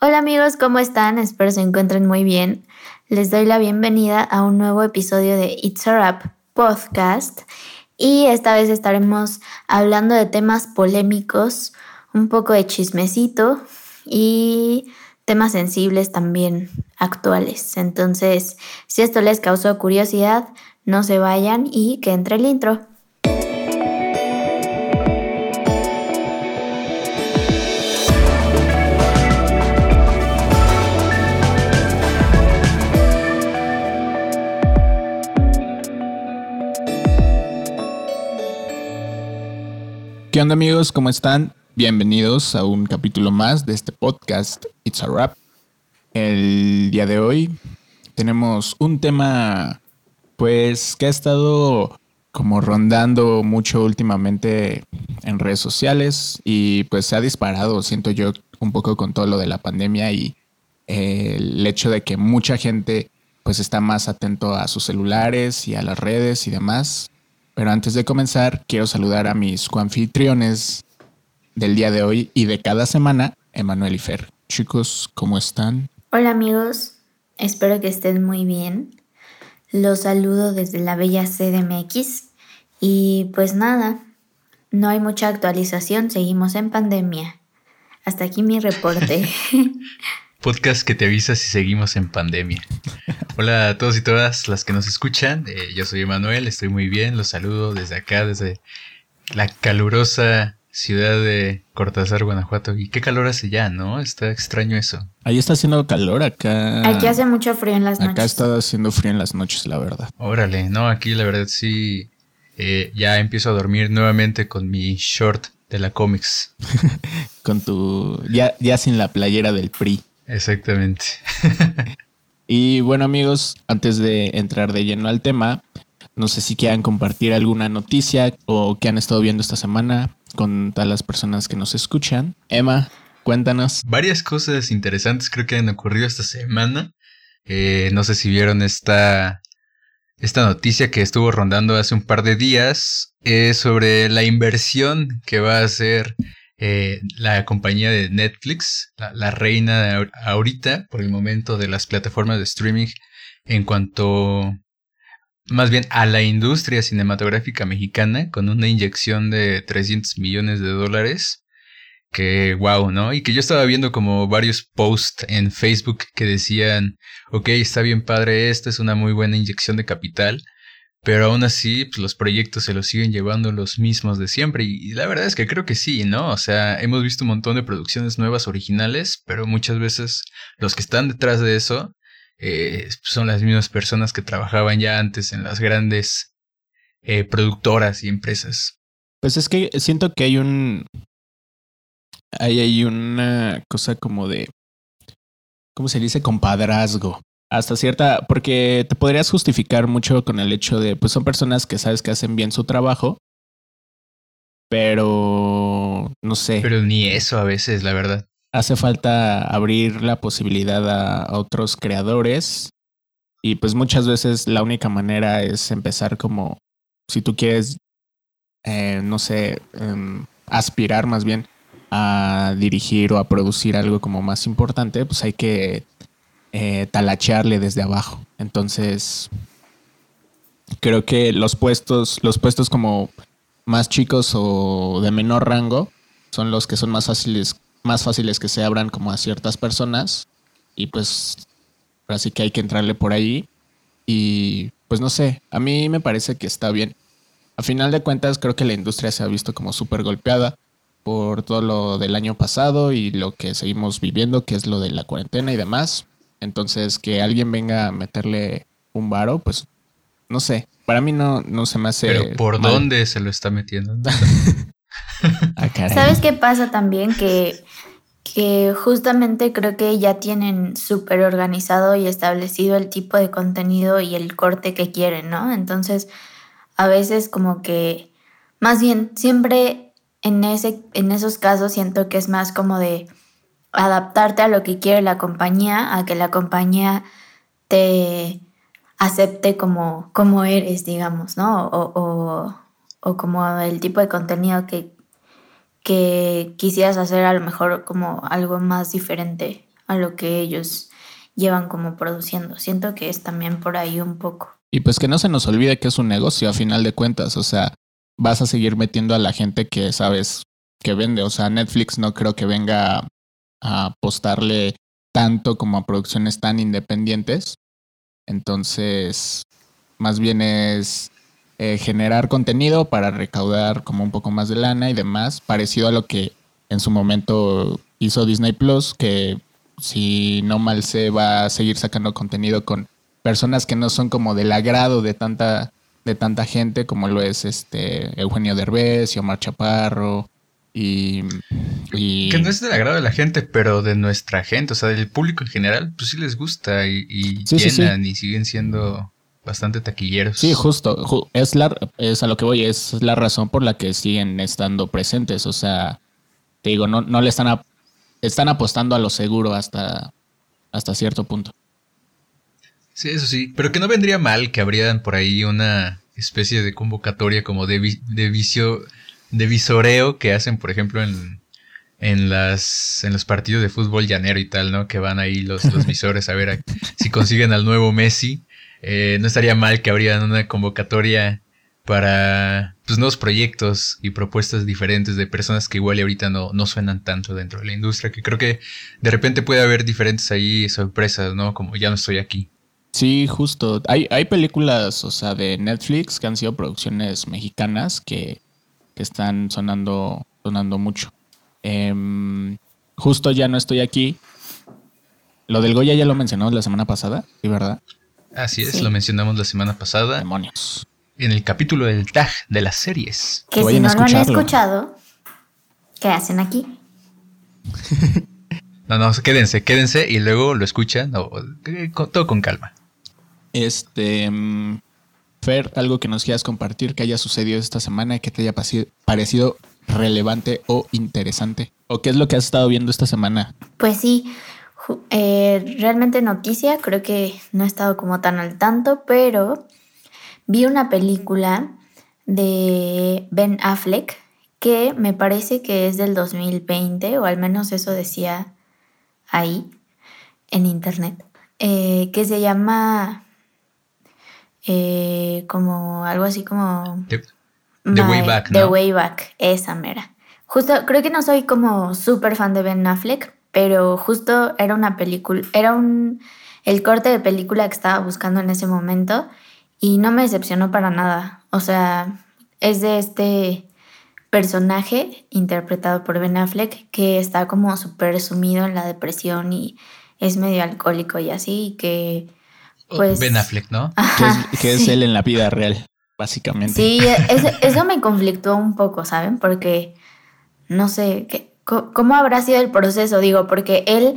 Hola amigos, ¿cómo están? Espero se encuentren muy bien. Les doy la bienvenida a un nuevo episodio de It's a Rap podcast y esta vez estaremos hablando de temas polémicos, un poco de chismecito y temas sensibles también actuales. Entonces, si esto les causó curiosidad, no se vayan y que entre el intro. ¿Qué onda amigos? ¿Cómo están? Bienvenidos a un capítulo más de este podcast It's a Rap. El día de hoy tenemos un tema pues que ha estado como rondando mucho últimamente en redes sociales y pues se ha disparado, siento yo, un poco con todo lo de la pandemia y el hecho de que mucha gente pues está más atento a sus celulares y a las redes y demás. Pero antes de comenzar, quiero saludar a mis coanfitriones del día de hoy y de cada semana, Emanuel y Fer. Chicos, ¿cómo están? Hola amigos, espero que estén muy bien. Los saludo desde la bella CDMX y pues nada, no hay mucha actualización, seguimos en pandemia. Hasta aquí mi reporte. Podcast que te avisa si seguimos en pandemia. Hola a todos y todas las que nos escuchan. Eh, yo soy Emanuel, estoy muy bien. Los saludo desde acá, desde la calurosa ciudad de Cortázar, Guanajuato. Y qué calor hace ya, ¿no? Está extraño eso. Ahí está haciendo calor acá. Aquí hace mucho frío en las noches. Acá está haciendo frío en las noches, la verdad. Órale, no, aquí la verdad sí. eh, ya empiezo a dormir nuevamente con mi short de la cómics. con tu. Ya, ya sin la playera del PRI. Exactamente. Y bueno amigos, antes de entrar de lleno al tema, no sé si quieran compartir alguna noticia o que han estado viendo esta semana con todas las personas que nos escuchan. Emma, cuéntanos. Varias cosas interesantes creo que han ocurrido esta semana. Eh, no sé si vieron esta, esta noticia que estuvo rondando hace un par de días eh, sobre la inversión que va a hacer eh, la compañía de Netflix, la, reina ahorita por el momento de las plataformas de streaming en cuanto más bien a la industria cinematográfica mexicana con una inyección de 300 millones de dólares que wow, ¿no? Y que yo estaba viendo como varios posts en Facebook que decían, ok, está bien padre esto, es una muy buena inyección de capital, pero aún así, pues los proyectos se los siguen llevando los mismos de siempre. Y, la verdad es que creo que sí, ¿no? O sea, hemos visto un montón de producciones nuevas originales, pero muchas veces los que están detrás de eso eh, son las mismas personas que trabajaban ya antes en las grandes eh, productoras y empresas. Pues es que siento que hay un. Hay, hay una cosa como de. ¿Cómo se dice? Compadrazgo. Hasta cierta. Porque te podrías justificar mucho con el hecho de. Pues son personas que sabes que hacen bien su trabajo. Pero. No sé. Pero ni eso a veces, la verdad. hace falta abrir la posibilidad a, a otros creadores. Y pues muchas veces la única manera es empezar como, si tú quieres, eh, no sé, em, aspirar más bien a dirigir o a producir algo como más importante, pues hay que eh, talachearle desde abajo. Entonces, creo que los puestos, los puestos como más chicos o de menor rango son los que son más fáciles más fáciles que se abran como a ciertas personas y pues así que hay que entrarle por ahí y pues no sé, a mí me parece que está bien. A final de cuentas creo que la industria se ha visto como súper golpeada por todo lo del año pasado y lo que seguimos viviendo, que es lo de la cuarentena y demás. Entonces que alguien venga a meterle un varo, pues no sé, para mí no, no se me hace... Pero ¿por mal. dónde se lo está metiendo? Ah, caray. ¿Sabes qué pasa también? Que, que justamente creo que ya tienen súper organizado y establecido el tipo de contenido y el corte que quieren, ¿no? Entonces, a veces como que, más bien, siempre en, ese, en esos casos siento que es más como de adaptarte a lo que quiere la compañía, a que la compañía te acepte como, como eres, digamos, ¿no? O, o, como el tipo de contenido que, que quisieras hacer a lo mejor como algo más diferente a lo que ellos llevan como produciendo. Siento que es también por ahí un poco. Y pues que no se nos olvide que es un negocio a final de cuentas, o sea, vas a seguir metiendo a la gente que sabes que vende, o sea, Netflix no creo que venga a apostarle tanto como a producciones tan independientes. Entonces, más bien es eh, generar contenido para recaudar como un poco más de lana y demás, parecido a lo que en su momento hizo Disney Plus, que si no mal se va a seguir sacando contenido con personas que no son como del agrado de tanta de tanta gente como lo es este Eugenio Derbez y Omar Chaparro y, que no es del agrado de la gente pero de nuestra gente o sea del público en general pues sí les gusta y, y llenan y siguen siendo bastante taquilleros sí justo es la es a lo que voy es la razón por la que siguen estando presentes o sea te digo no no le están están apostando a lo seguro hasta hasta cierto punto Sí, eso sí. Pero que no vendría mal que abrieran por ahí una especie de convocatoria como de, de vicio, de visoreo que hacen, por ejemplo, en, en, las, en los partidos de fútbol llanero y tal, ¿no? Que van ahí los, los visores a ver si consiguen al nuevo Messi. Eh, no estaría mal que abrieran una convocatoria para pues, nuevos proyectos y propuestas diferentes de personas que igual y ahorita no, no suenan tanto dentro de la industria, que creo que de repente puede haber diferentes ahí sorpresas, ¿no? Como ya no estoy aquí. Sí, justo. Hay, hay películas, o sea, de Netflix que han sido producciones mexicanas que, están sonando, sonando mucho. Em, justo ya no estoy aquí. Lo del Goya ya lo mencionamos la semana pasada, ¿sí, verdad? Así es, lo mencionamos la semana pasada. Demonios. En el capítulo del tag de las series. Que, si no lo han escuchado, ¿qué hacen aquí? no, no, quédense, quédense y luego lo escuchan, todo con calma. Este, mm, Fer, algo que nos quieras compartir que haya sucedido esta semana y que te haya parecido relevante o interesante. ¿O qué es lo que has estado viendo esta semana? Pues sí, eh, realmente noticia, creo que no he estado como tan al tanto, pero vi una película de Ben Affleck que me parece que es del 2020, o al menos eso decía ahí en internet, eh, que se llama eh, como algo así como... The, Way Back. The Way Back, esa mera. Justo, creo que no soy como súper fan de Ben Affleck, pero justo era una película, era un, el corte de película que estaba buscando en ese momento y no me decepcionó para nada. O sea, es de este personaje interpretado por Ben Affleck que está como súper sumido en la depresión y es medio alcohólico y así, y que pues, ben Affleck, ¿no? que es, él en la vida real, básicamente. Sí, eso, me conflictó un poco, ¿saben? Porque no sé, ¿qué, ¿cómo habrá sido el proceso? Digo, porque él,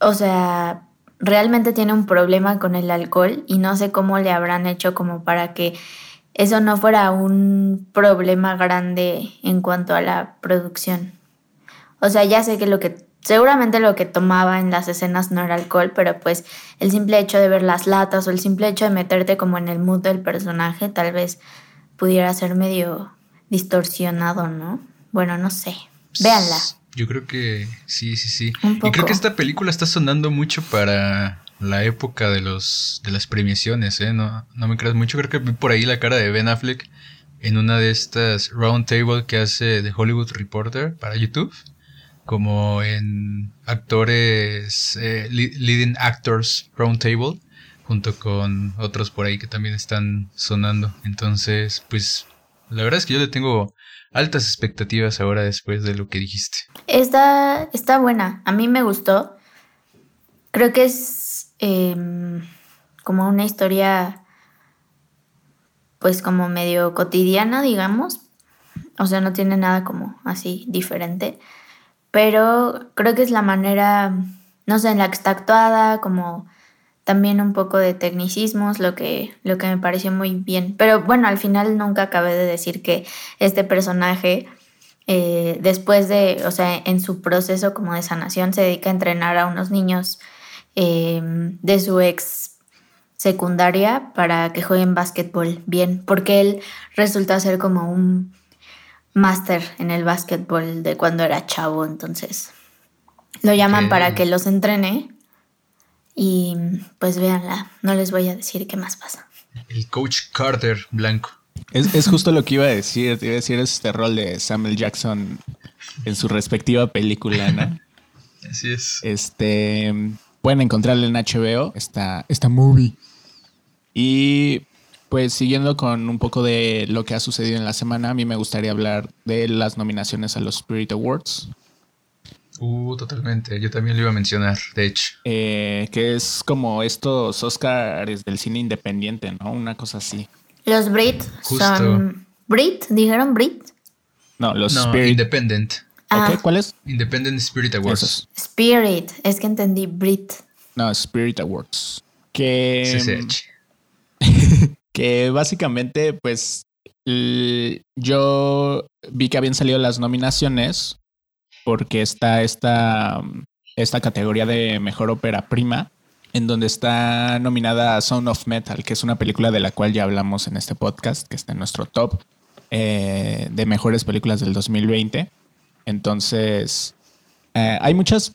o sea, realmente tiene un problema con el alcohol y no sé cómo le habrán hecho como para que eso no fuera un problema grande en cuanto a la producción. O sea, ya sé que lo que Seguramente lo que tomaba en las escenas no era alcohol, pero pues el simple hecho de ver las latas o el simple hecho de meterte como en el mood del personaje tal vez pudiera ser medio distorsionado, ¿no? Bueno, no sé. Véanla. Yo creo que sí, sí, sí. Y creo que esta película está sonando mucho para la época de los de las premiaciones, ¿eh? No, no me creas mucho. Creo que vi por ahí la cara de Ben Affleck en una de estas round table que hace de Hollywood Reporter para YouTube como en actores, eh, leading actors roundtable, junto con otros por ahí que también están sonando. Entonces, pues, la verdad es que yo le tengo altas expectativas ahora después de lo que dijiste. Está, está buena, a mí me gustó. Creo que es em, como una historia, pues como medio cotidiana, digamos. O sea, no tiene nada como así diferente pero creo que es la manera, no sé, en la que está actuada, como también un poco de tecnicismos, lo que, lo que me pareció muy bien. Pero bueno, al final nunca acabé de decir que este personaje, eh, después de, o sea, en su proceso como de sanación, se dedica a entrenar a unos niños em, de su ex secundaria para que jueguen básquetbol bien, porque él resulta ser como un máster en el básquetbol de cuando era chavo, entonces Lo llaman para que los entrene. Y pues véanla, no les voy a decir qué más pasa. El coach Carter blanco. Es, es justo lo que iba a decir. Te iba a decir este rol de Samuel Jackson en su respectiva película, ¿no? Así es. Este pueden encontrarla en HBO, esta, esta movie. Y pues siguiendo con un poco de lo que ha sucedido en la semana, a mí me gustaría hablar de las nominaciones a los Spirit Awards, Uh, totalmente. Yo también lo iba a mencionar, de hecho. eh, que es como estos Oscars del cine independiente, ¿no? Una cosa así. Los Brit Justo. son. ¿Brit? ¿Dijeron Brit? No, los No, Spirit. Independent. Ah, ¿Ok? ¿Cuál es? Independent Spirit Awards. Esos. Spirit. Es que entendí Brit. No, Spirit Awards. Que. CCH. que básicamente, pues, yo vi que habían salido las nominaciones porque está esta, esta categoría de mejor ópera prima, en donde está nominada Sound of Metal, que es una película de la cual ya hablamos en este podcast, que está en nuestro top eh, de mejores películas del 2020. Entonces, eh, hay muchas,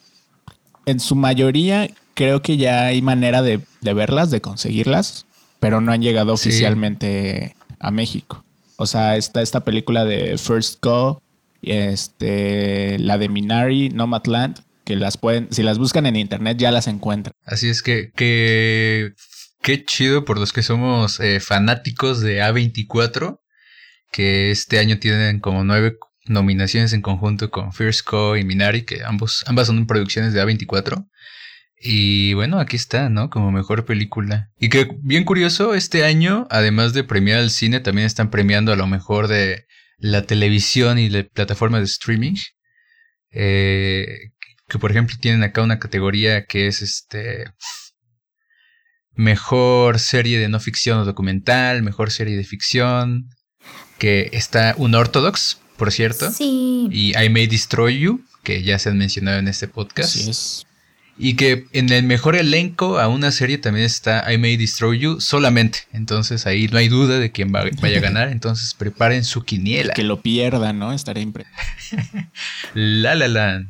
en su mayoría creo que ya hay manera de, de verlas, de conseguirlas, pero no han llegado Sí. oficialmente a México. O sea, está esta película de First Go, y este, la de Minari, Nomadland, que las pueden, si las buscan en internet ya las encuentran. Así es que, que qué chido por los que somos eh, fanáticos de A24, que este año tienen como nueve nominaciones en conjunto con First Co y Minari, que ambos, ambas son producciones de A24. Y bueno, aquí está, ¿no? Como mejor película. Y que bien curioso, este año, además de premiar al cine, también están premiando a lo mejor de la televisión y la plataforma de streaming. Eh, que por ejemplo tienen acá una categoría que es este mejor serie de no ficción o documental, mejor serie de ficción, que está Unorthodox, por cierto, Sí. y I May Destroy You, que ya se han mencionado en este podcast. Así es. Y que en el mejor elenco a una serie también está I May Destroy You solamente. Entonces ahí no hay duda de quién va- vaya a ganar. Entonces preparen su quiniela. Que lo pierdan, ¿no? Estaría impre. La La Land.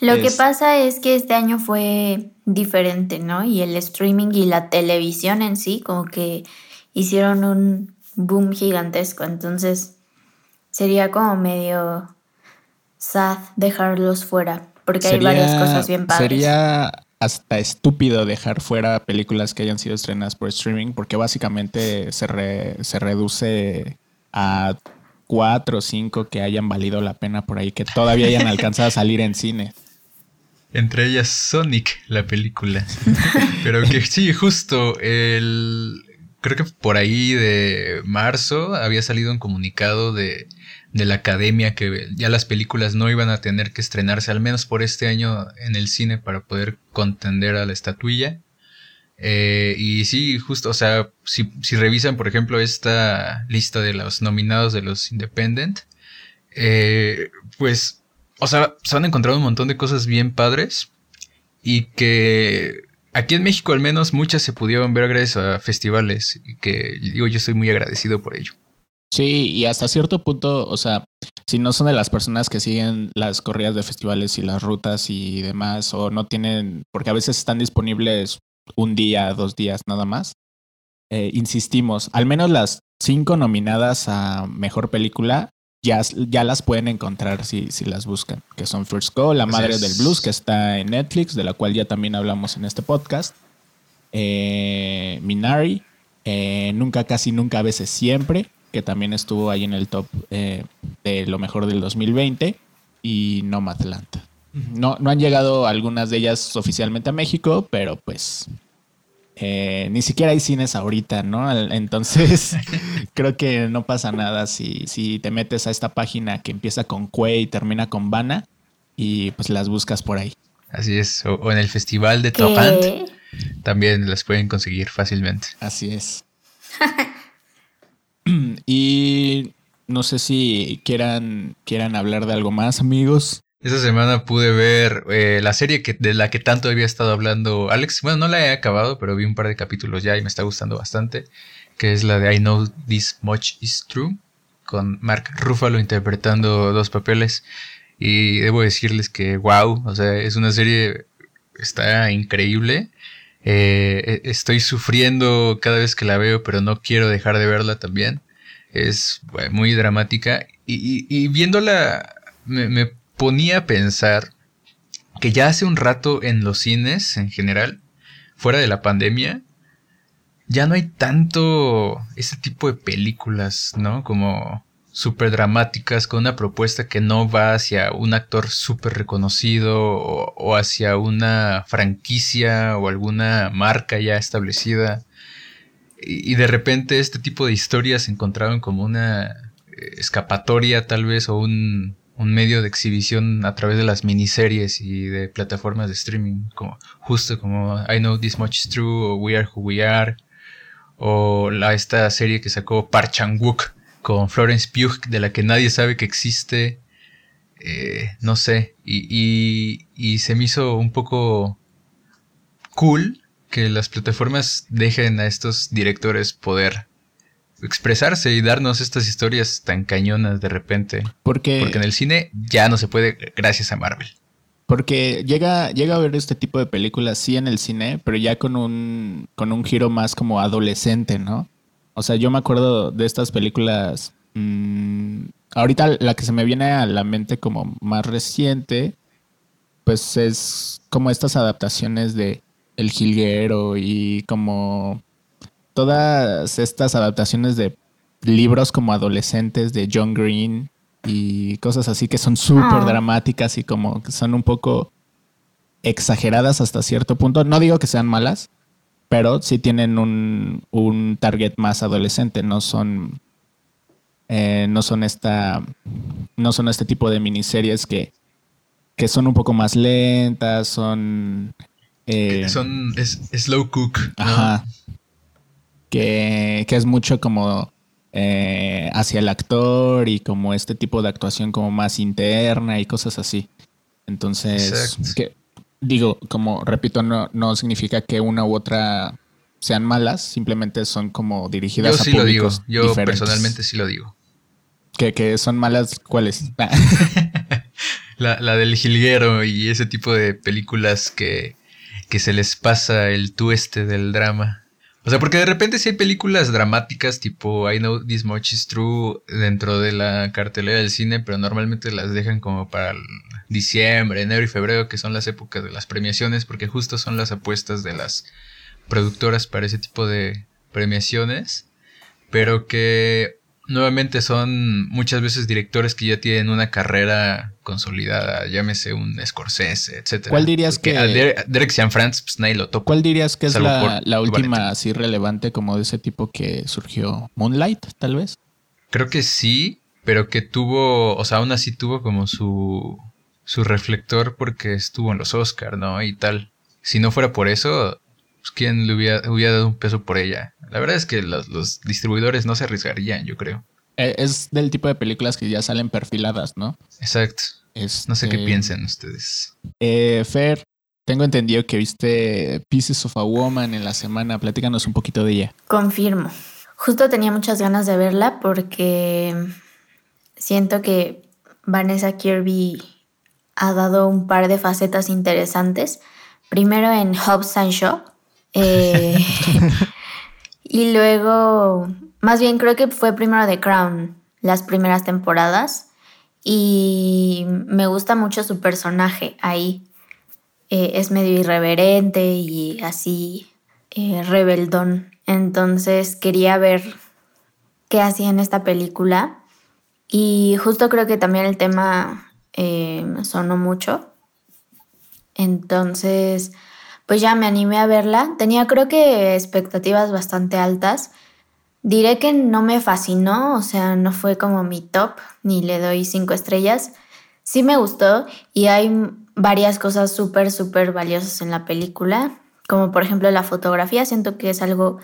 Lo que pasa es que este año fue diferente, ¿no? Y el streaming y la televisión en sí como que hicieron un boom gigantesco. Entonces sería como medio sad dejarlos fuera. Porque hay varias cosas bien padres. Sería hasta estúpido dejar fuera películas que hayan sido estrenadas por streaming, porque básicamente se, re- se reduce a cuatro o cinco que hayan valido la pena por ahí, que todavía hayan alcanzado a salir en cine. Entre ellas Sonic, la película. Pero que sí, justo el... Creo que por ahí de marzo había salido un comunicado de, de la academia que ya las películas no iban a tener que estrenarse, al menos por este año, en el cine para poder contender a la estatuilla. Eh, y sí, justo, o sea, si, revisan, por ejemplo, esta lista de los nominados de los Independent, eh, pues, o sea, se han encontrado un montón de cosas bien padres y que aquí en México al menos muchas se pudieron ver gracias a festivales y que digo, yo estoy muy agradecido por ello. Sí, y hasta cierto punto, o sea, si no son de las personas que siguen las corridas de festivales y las rutas y demás, o no tienen, porque a veces están disponibles un día, dos días nada más, eh, insistimos, al menos las cinco nominadas a Mejor Película ya, ya las pueden encontrar si, si las buscan, que son First Go, La Madre es. del Blues, que está en Netflix, de la cual ya también hablamos en este podcast, eh, Minari, eh, Nunca, Casi Nunca, a veces Siempre, que también estuvo ahí en el top eh, de lo mejor del 2020, y Nomadland. No, no han llegado algunas de ellas oficialmente a México, pero pues eh, ni siquiera hay cines ahorita, ¿no? Entonces creo que no pasa nada si, si te metes a esta página que empieza con Cue y termina con Bana y pues las buscas por ahí. Así es, o, o en el festival de Topant también las pueden conseguir fácilmente. Así es. y no sé si quieran, quieran hablar de algo más, amigos. Esta semana pude ver eh, la serie que, de la que tanto había estado hablando Alex. Bueno, no la he acabado, pero vi un par de capítulos ya y me está gustando bastante. Que es la de I Know This Much Is True, con Mark Ruffalo interpretando dos papeles. Y debo decirles que, wow, o sea, es una serie, está increíble. Eh, e, estoy sufriendo cada vez que la veo, pero no quiero dejar de verla también. Es muy dramática. Y, viéndola, me, me ponía a pensar que ya hace un rato en los cines en general, fuera de la pandemia, ya no hay tanto ese tipo de películas, ¿no? Como súper dramáticas con una propuesta que no va hacia un actor súper reconocido o, hacia una franquicia o alguna marca ya establecida. Y, de repente este tipo de historias se encontraron como una eh, escapatoria tal vez o un, un medio de exhibición a través de las miniseries y de plataformas de streaming, como justo como I Know This Much Is True o We Are Who We Are o la, esta serie que sacó Park Chan-wook con Florence Pugh, de la que nadie sabe que existe. Eh, no sé, y, y, se me hizo un poco cool que las plataformas dejen a estos directores poder expresarse y darnos estas historias tan cañonas de repente. Porque, porque en el cine ya no se puede gracias a Marvel. Porque llega, llega a ver este tipo de películas, sí, en el cine, pero ya con un, con un giro más como adolescente, ¿no? O sea, yo me acuerdo de estas películas. Mm, ahorita la que se me viene a la mente como más reciente, pues es como estas adaptaciones de El Jilguero y como todas estas adaptaciones de libros como adolescentes de John Green y cosas así que son súper ah. dramáticas y como que son un poco exageradas hasta cierto punto. No digo que sean malas, pero sí tienen un, un target más adolescente, no son eh, no son esta no son este tipo de miniseries que, que son un poco más lentas, son eh, son es, slow cook, ajá, que, que es mucho como eh, hacia el actor y como este tipo de actuación como más interna y cosas así. Entonces, que, digo, como repito, no, no significa que una u otra sean malas, simplemente son como dirigidas yo sí lo digo, yo personalmente sí lo digo. ¿Que, son malas cuáles? la, la, del jilguero y ese tipo de películas que, que se les pasa el tueste del drama. O sea, porque de repente si hay películas dramáticas tipo I Know This Much Is True dentro de la cartelera del cine, pero normalmente las dejan como para diciembre, enero y febrero, que son las épocas de las premiaciones, porque justo son las apuestas de las productoras para ese tipo de premiaciones, pero que nuevamente son muchas veces directores que ya tienen una carrera consolidada, llámese un Scorsese, etcétera. ¿Cuál dirías que a Derek Cianfrance pues nadie lo? ¿Cuál dirías que es la, última así relevante como de ese tipo que surgió? Moonlight, tal vez. Creo que sí, pero que tuvo, o sea, aún así tuvo como su su reflector porque estuvo en los Oscars, ¿no? Y tal. Si no fuera por eso, pues, ¿quién le hubiera, dado un peso por ella? La verdad es que los, distribuidores no se arriesgarían, yo creo. Eh, es del tipo de películas que ya salen perfiladas, ¿no? Exacto. no sé qué este, piensen ustedes. Eh, Fer, tengo entendido que viste Pieces of a Woman en la semana. Platícanos un poquito de ella. Confirmo. Justo tenía muchas ganas de verla porque siento que Vanessa Kirby ha dado un par de facetas interesantes. Primero en Hobbs and Shaw, eh, y luego, más bien creo que fue primero The Crown, las primeras temporadas. Y me gusta mucho su personaje ahí. Eh, es medio irreverente y así eh, rebeldón. Entonces quería ver qué hacía en esta película. Y justo creo que también el tema sonó mucho. Entonces, pues ya me animé a verla. Tenía creo que expectativas bastante altas. Diré que no me fascinó, o sea, no fue como mi top, ni le doy cinco estrellas. Sí me gustó y hay varias cosas súper, súper valiosas en la película, como por ejemplo la fotografía, siento que es algo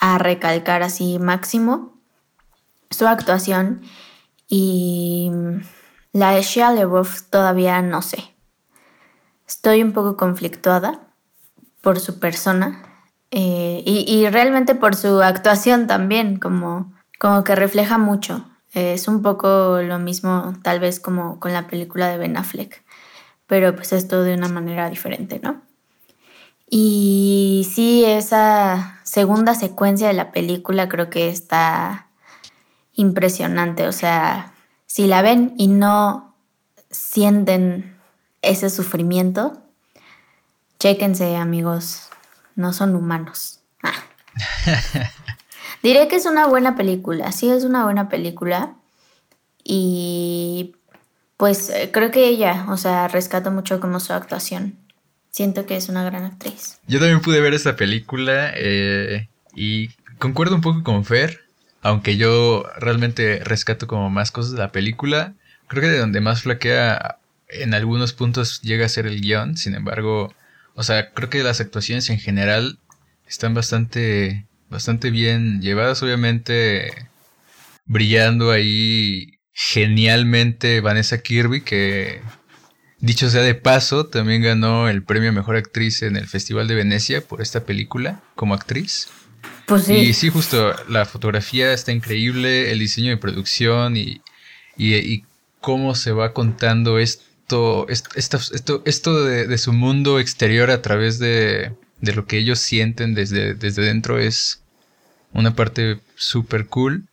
a recalcar así máximo. Su actuación y la de Shia LaBeouf todavía no sé. Estoy un poco conflictuada por su persona eh, y, realmente por su actuación también, como, como que refleja mucho. Es un poco lo mismo tal vez como con la película de Ben Affleck, pero pues esto de una manera diferente, ¿no? Y sí, esa segunda secuencia de la película creo que está impresionante, o sea, si la ven y no sienten ese sufrimiento, chéquense amigos, no son humanos. Ah. Diré que es una buena película, sí es una buena película. Y pues eh, creo que ella, o sea, rescato mucho como su actuación. Siento que es una gran actriz. Yo también pude ver esta película eh, y concuerdo un poco con Fer, aunque yo realmente rescato como más cosas de la película. Creo que de donde más flaquea en algunos puntos llega a ser el guion, sin embargo, o sea, creo que las actuaciones en general están bastante bastante bien llevadas, obviamente brillando ahí genialmente Vanessa Kirby, que dicho sea de paso, también ganó el premio a Mejor Actriz en el Festival de Venecia por esta película como actriz. Pues sí. Y sí, justo, la fotografía está increíble, el diseño de producción y, y, cómo se va contando esto, esto, esto, esto de, de, su mundo exterior a través de, de lo que ellos sienten desde, desde dentro es, una parte súper cool.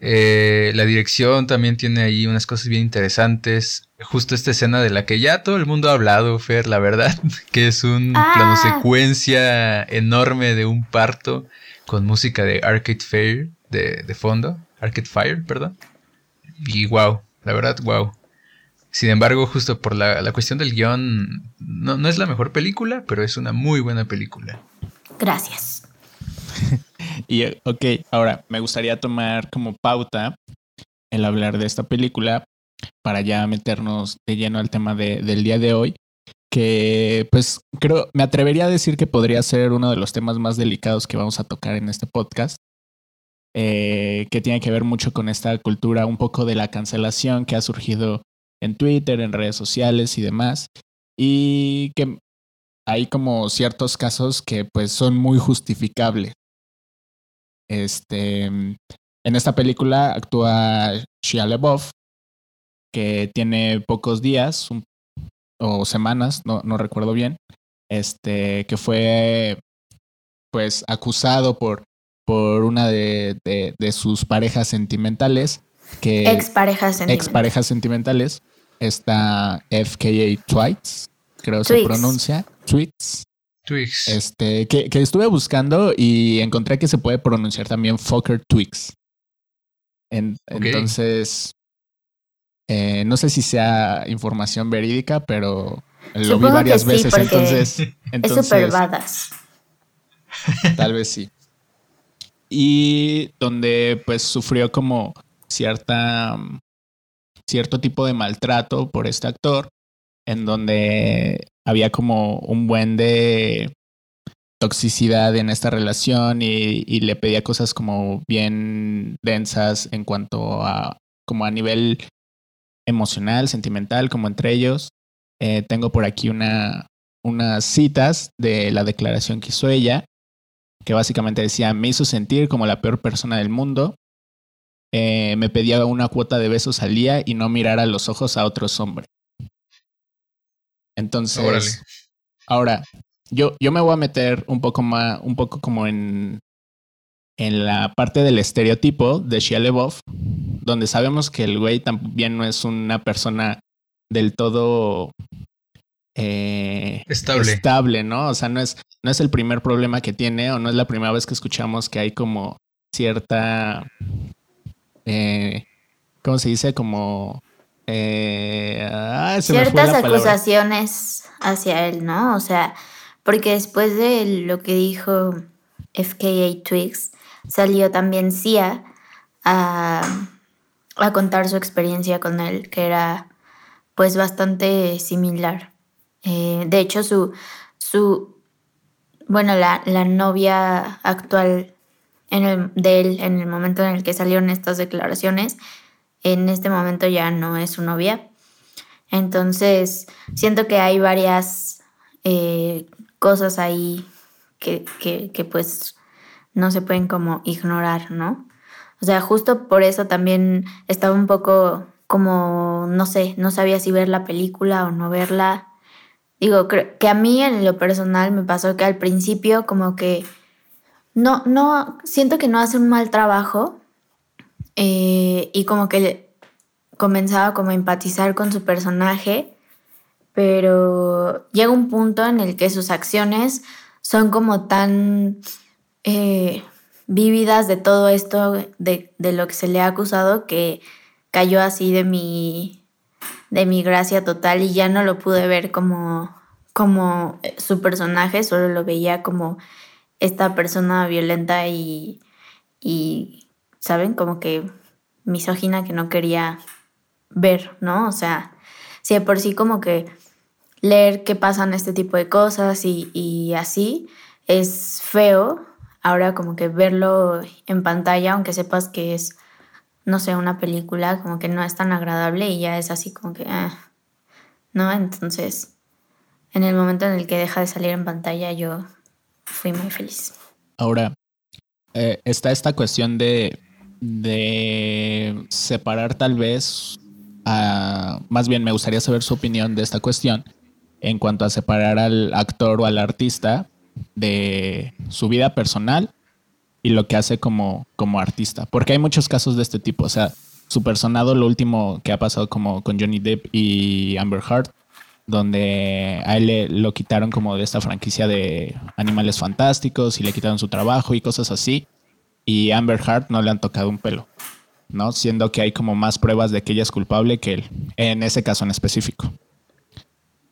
Eh, la dirección también tiene ahí unas cosas bien interesantes. Justo esta escena de la que ya todo el mundo ha hablado, Fer, la verdad, que es un ah. plano secuencia enorme de un parto con música de Arcade Fire de, fondo. Arcade Fire, perdón. Y wow, la verdad, wow. Sin embargo, justo por la, la cuestión del guion, no, no es la mejor película, pero es una muy buena película. Gracias. y ok, ahora me gustaría tomar como pauta el hablar de esta película para ya meternos de lleno al tema del día de hoy, que pues creo, me atrevería a decir que podría ser uno de los temas más delicados que vamos a tocar en este podcast, eh, que tiene que ver mucho con esta cultura un poco de la cancelación que ha surgido en Twitter, en redes sociales y demás, y que hay como ciertos casos que pues son muy justificables. Este, en esta película actúa Shia LaBeouf, que tiene pocos días o semanas, no, no recuerdo bien, este, que fue pues acusado por, por una de, de, sus parejas sentimentales. Que, ex parejas sentimentales. Ex parejas sentimentales. Está FKA Twice, creo se pronuncia. Tweets. Twix. Este, que, estuve buscando y encontré que se puede pronunciar también Fokker Twix. Entonces, eh, no sé si sea información verídica, pero lo vi varias veces. entonces, entonces, es super Tal vez sí. Y donde pues sufrió como cierta cierto tipo de maltrato por este actor, en donde había como un buen de toxicidad en esta relación y, le pedía cosas como bien densas en cuanto a como a nivel emocional, sentimental, como entre ellos. Eh, tengo por aquí una, unas citas de la declaración que hizo ella, que básicamente decía, me hizo sentir como la peor persona del mundo, eh, me pedía una cuota de besos al día y no mirar a los ojos a otros hombres. Entonces, ahora, yo, yo me voy a meter un poco más, un poco como en, en la parte del estereotipo de Shia LaBeouf, donde sabemos que el güey también no es una persona del todo eh, estable. estable, ¿no? O sea, no es, no es el primer problema que tiene o no es la primera vez que escuchamos que hay como cierta, eh, ¿cómo se dice? Como eh, ah, ciertas acusaciones hacia él, ¿no? O sea, porque después de lo que dijo FKA Twigs, salió también Cia a, contar su experiencia con él, que era pues bastante similar. Eh, de hecho, su, su bueno, la, la novia actual en el, de él en el momento en el que salieron estas declaraciones en este momento ya no es su novia. Entonces, siento que hay varias eh, cosas ahí que, que, pues no se pueden como ignorar, ¿no? O sea, justo por eso también estaba un poco como, no sé, no sabía si ver la película o no verla. Digo, que a mí en lo personal me pasó que al principio como que no, no, siento que no hace un mal trabajo eh, y como que comenzaba como a empatizar con su personaje, pero llega un punto en el que sus acciones son como tan eh, vívidas de todo esto, de, de, lo que se le ha acusado, que cayó así de mi, de mi gracia total y ya no lo pude ver como, como su personaje, solo lo veía como esta persona violenta y, y, ¿saben? Como que misógina que no quería ver, ¿no? O sea, si de por sí como que leer qué pasan este tipo de cosas y, y así es feo, ahora como que verlo en pantalla, aunque sepas que es, no sé, una película, como que no es tan agradable y ya es así como que, ah, ¿no? Entonces, en el momento en el que deja de salir en pantalla, yo fui muy feliz. Ahora, eh, está esta cuestión de, de separar tal vez, más bien me gustaría saber su opinión de esta cuestión en cuanto a separar al actor o al artista de su vida personal y lo que hace como, como artista. Porque hay muchos casos de este tipo. O sea, su personado, lo último que ha pasado como con Johnny Depp y Amber Heard, donde a él le, lo quitaron como de esta franquicia de animales fantásticos y le quitaron su trabajo y cosas así. Y Amber Heard no le han tocado un pelo, ¿no? Siendo que hay como más pruebas de que ella es culpable que él, en ese caso en específico.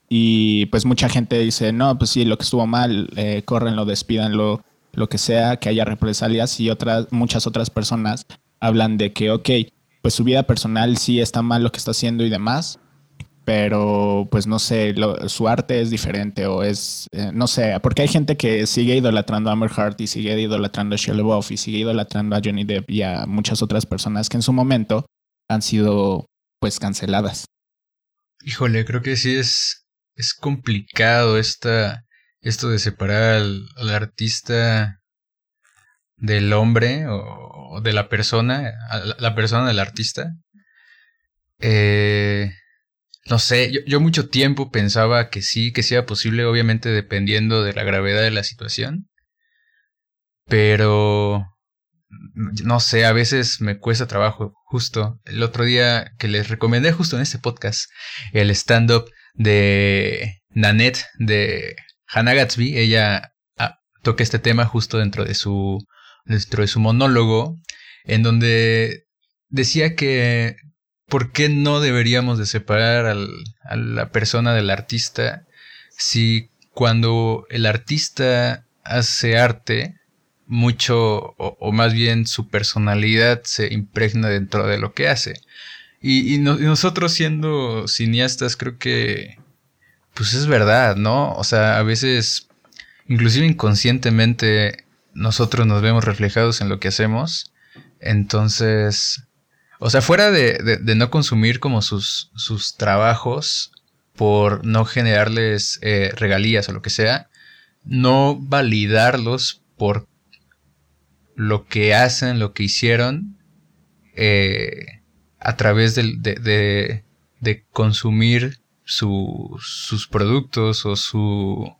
Y pues mucha gente dice, no, pues sí, lo que estuvo mal, eh, córrenlo, despídanlo, lo que sea, que haya represalias. Y otras, muchas otras personas hablan de que, ok, pues su vida personal sí está mal lo que está haciendo y demás, pero pues no sé, su arte es diferente o es, eh, no sé, porque hay gente que sigue idolatrando a Amber Heard y sigue idolatrando a Shia LaBeouf y sigue idolatrando a Johnny Depp y a muchas otras personas que en su momento han sido pues canceladas. Híjole, creo que sí es, es complicado esta, esto de separar al, artista del hombre o, de la persona, la persona del artista. Eh, no sé, yo, mucho tiempo pensaba que sí, que sí era posible, obviamente dependiendo de la gravedad de la situación. Pero, no sé, a veces me cuesta trabajo. Justo el otro día que les recomendé justo en este podcast el stand-up de Nanette de Hannah Gatsby, ella ah, este tema justo dentro de su dentro de su monólogo en donde decía que ¿por qué no deberíamos de separar a la persona del artista si cuando el artista hace arte, mucho, o, más bien su personalidad se impregna dentro de lo que hace? Y, nosotros siendo cineastas creo que, pues es verdad, ¿no? O sea, a veces, inclusive inconscientemente, nosotros nos vemos reflejados en lo que hacemos. Entonces, o sea, fuera de, no consumir como sus, sus, trabajos por no generarles eh, regalías o lo que sea, no validarlos por lo que hacen, lo que hicieron eh, a través de, de, consumir sus productos o su,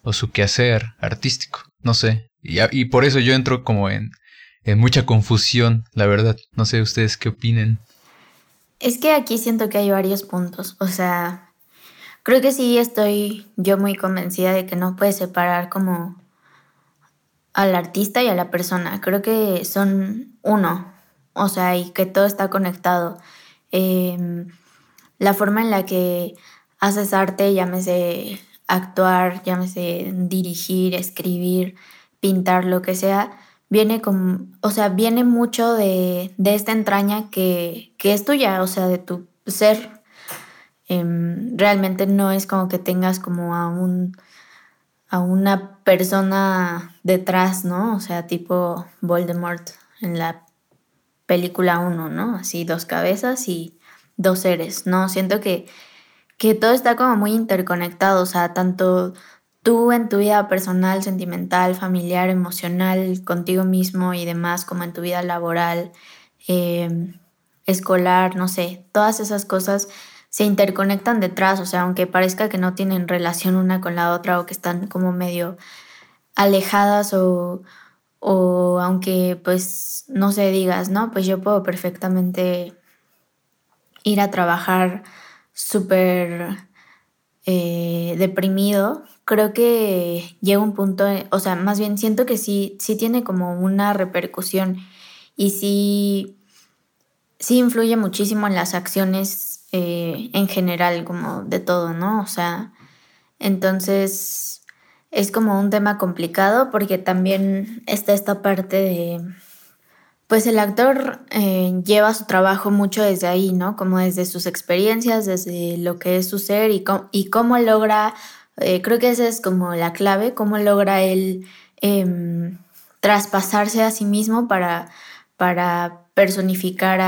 o su quehacer artístico. No sé. y por eso yo entro como en, en mucha confusión, la verdad. No sé ustedes qué opinen. Es que aquí siento que hay varios puntos. O sea, creo que sí estoy yo muy convencida de que no puedes separar como al artista y a la persona. Creo que son uno. O sea, y que todo está conectado. Em, la forma en la que haces arte, llámese actuar, llámese dirigir, escribir, pintar, lo que sea, viene con, o sea, viene mucho de, esta entraña que, es tuya, o sea, de tu ser. Em, realmente no es como que tengas como a un a una persona detrás, ¿no? O sea, tipo Voldemort en la película 1, ¿no? Así dos cabezas y dos seres, ¿no? Siento que, que todo está como muy interconectado, o sea, tanto tú en tu vida personal, sentimental, familiar, emocional, contigo mismo y demás, como en tu vida laboral, em, escolar, no sé, todas esas cosas se interconectan detrás, o sea, aunque parezca que no tienen relación una con la otra o que están como medio alejadas o, o aunque pues no se digas, ¿no? Pues yo puedo perfectamente ir a trabajar súper eh, deprimido, creo que llega un punto, o sea, más bien siento que sí, sí tiene como una repercusión y sí, sí influye muchísimo en las acciones eh, en general, como de todo, ¿no? O sea, entonces es como un tema complicado porque también está esta parte de pues el actor eh, lleva su trabajo mucho desde ahí, ¿no? Como desde sus experiencias, desde lo que es su ser y, y cómo logra, eh, creo que esa es como la clave, cómo logra él em, traspasarse a sí mismo para, para personificar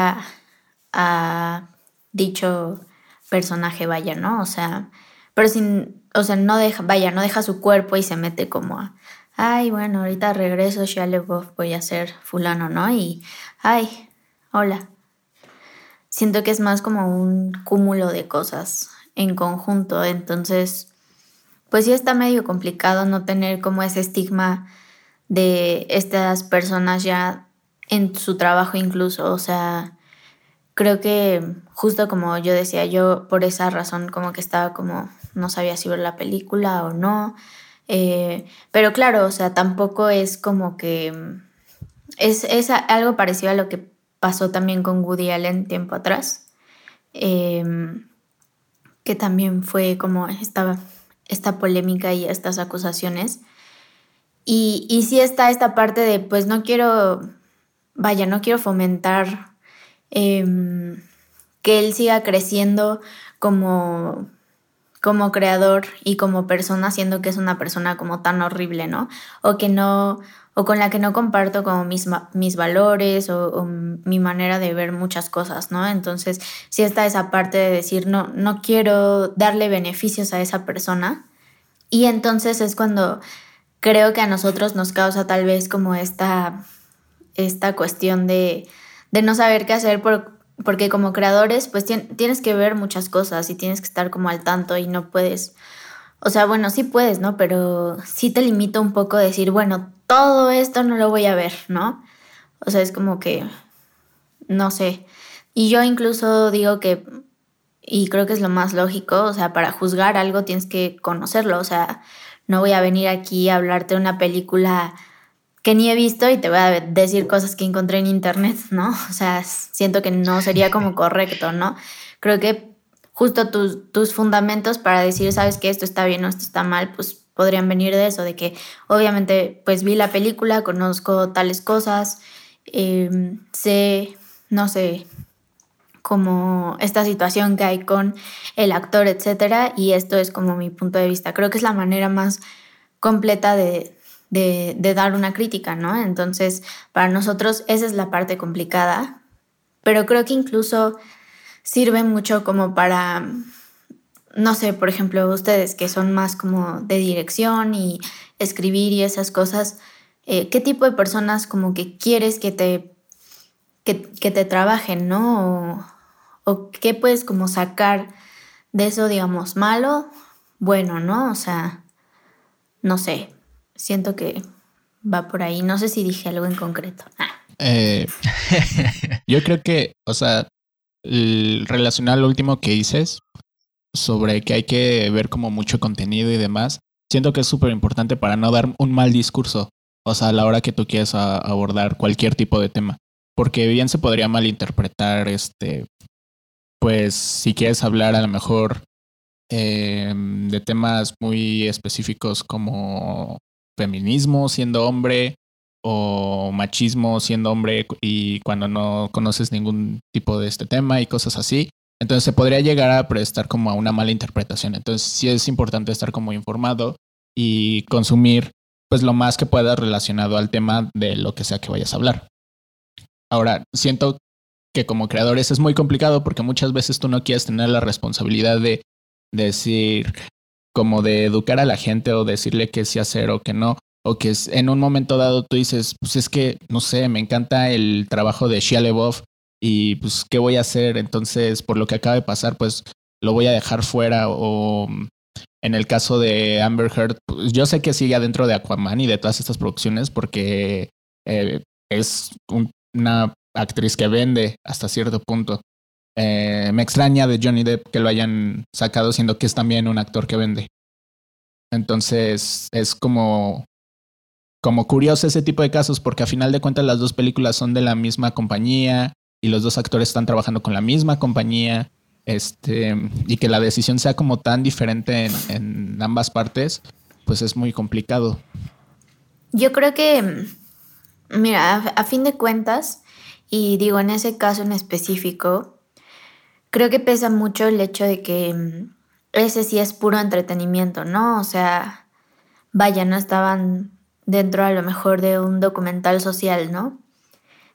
a, dicho personaje, vaya, ¿no? O sea, pero sin, o sea, no deja, vaya, no deja su cuerpo y se mete como a, ay, bueno, ahorita regreso, ya le voy a ser fulano, ¿no? Y, ay, hola. Siento que es más como un cúmulo de cosas en conjunto, entonces, pues sí está medio complicado no tener como ese estigma de estas personas ya en su trabajo incluso, o sea, creo que justo como yo decía, yo por esa razón como que estaba como, no sabía si ver la película o no, eh, pero claro, o sea, tampoco es como que... Es, es, algo parecido a lo que pasó también con Woody Allen tiempo atrás, em, que también fue como esta, esta polémica y estas acusaciones. Y, y sí está esta parte de, pues no quiero, vaya, no quiero fomentar em, que él siga creciendo como como creador y como persona, siendo que es una persona como tan horrible, ¿no? O que no, o con la que no comparto como mis, mis valores o, mi manera de ver muchas cosas, ¿no? Entonces, sí está esa parte de decir, no, no quiero darle beneficios a esa persona. Y entonces es cuando creo que a nosotros nos causa tal vez como esta, esta cuestión de, de no saber qué hacer por, porque como creadores pues tienes que ver muchas cosas y tienes que estar como al tanto y no puedes, o sea, bueno, sí puedes, ¿no? Pero sí te limita un poco decir, bueno, todo esto no lo voy a ver, ¿no? O sea, es como que, no sé. Y yo incluso digo que, y creo que es lo más lógico, o sea, para juzgar algo tienes que conocerlo, o sea, no voy a venir aquí a hablarte de una película que ni he visto y te voy a decir cosas que encontré en internet, ¿no? O sea, siento que no sería como correcto, ¿no? Creo que justo tus, tus fundamentos para decir, sabes que esto está bien o esto está mal, pues podrían venir de eso, de que obviamente pues vi la película, conozco tales cosas, em, sé, no sé, como esta situación que hay con el actor, etcétera, y esto es como mi punto de vista. Creo que es la manera más completa de, de, dar una crítica, ¿no? Entonces, para nosotros esa es la parte complicada, pero creo que incluso sirve mucho como para, no sé, por ejemplo, ustedes que son más como de dirección y escribir y esas cosas, eh, ¿qué tipo de personas como que quieres que te, que, te trabajen, ¿no? O, o qué puedes como sacar de eso, digamos, malo, bueno, ¿no? O sea, no sé, siento que va por ahí. No sé si dije algo en concreto. Ah. Eh, yo creo que, o sea, relacionar lo último que dices sobre que hay que ver como mucho contenido y demás, siento que es súper importante para no dar un mal discurso, o sea, a la hora que tú quieres abordar cualquier tipo de tema, porque bien se podría malinterpretar, este, pues si quieres hablar a lo mejor eh, de temas muy específicos como feminismo siendo hombre o machismo siendo hombre y cuando no conoces ningún tipo de este tema y cosas así. Entonces se podría llegar a prestar como a una mala interpretación. Entonces sí es importante estar como informado y consumir pues lo más que puedas relacionado al tema de lo que sea que vayas a hablar. Ahora, siento que como creadores es muy complicado porque muchas veces tú no quieres tener la responsabilidad de decir, como de educar a la gente o decirle qué sí hacer o qué no. O que en un momento dado tú dices, pues es que, no sé, me encanta el trabajo de Shia LaBeouf y pues, ¿qué voy a hacer? Entonces, por lo que acaba de pasar, pues lo voy a dejar fuera o en el caso de Amber Heard, pues, yo sé que sigue adentro de Aquaman y de todas estas producciones porque eh, es una actriz que vende hasta cierto punto. Eh, me extraña de Johnny Depp que lo hayan sacado, siendo que es también un actor que vende. Entonces es como, como curioso ese tipo de casos, porque a final de cuentas las dos películas son de la misma compañía y los dos actores están trabajando con la misma compañía. Este, y que la decisión sea como tan diferente en, en ambas partes, pues es muy complicado. Yo creo que, mira, a fin de cuentas, y digo, en ese caso en específico, creo que pesa mucho el hecho de que mm, ese sí es puro entretenimiento, ¿no? O sea, vaya, no estaban dentro a lo mejor de un documental social, ¿no?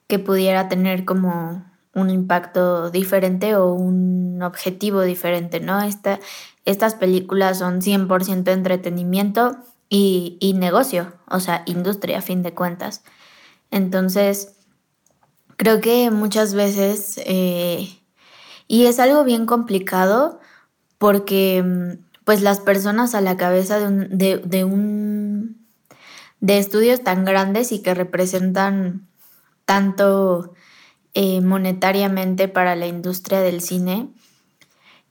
Que pudiera tener como un impacto diferente o un objetivo diferente, ¿no? Esta, estas películas son 100% entretenimiento y, y negocio, o sea, industria a fin de cuentas. Entonces, Creo que muchas veces, eh, y es algo bien complicado porque pues las personas a la cabeza de un, de, un de estudios tan grandes y que representan tanto eh, monetariamente para la industria del cine,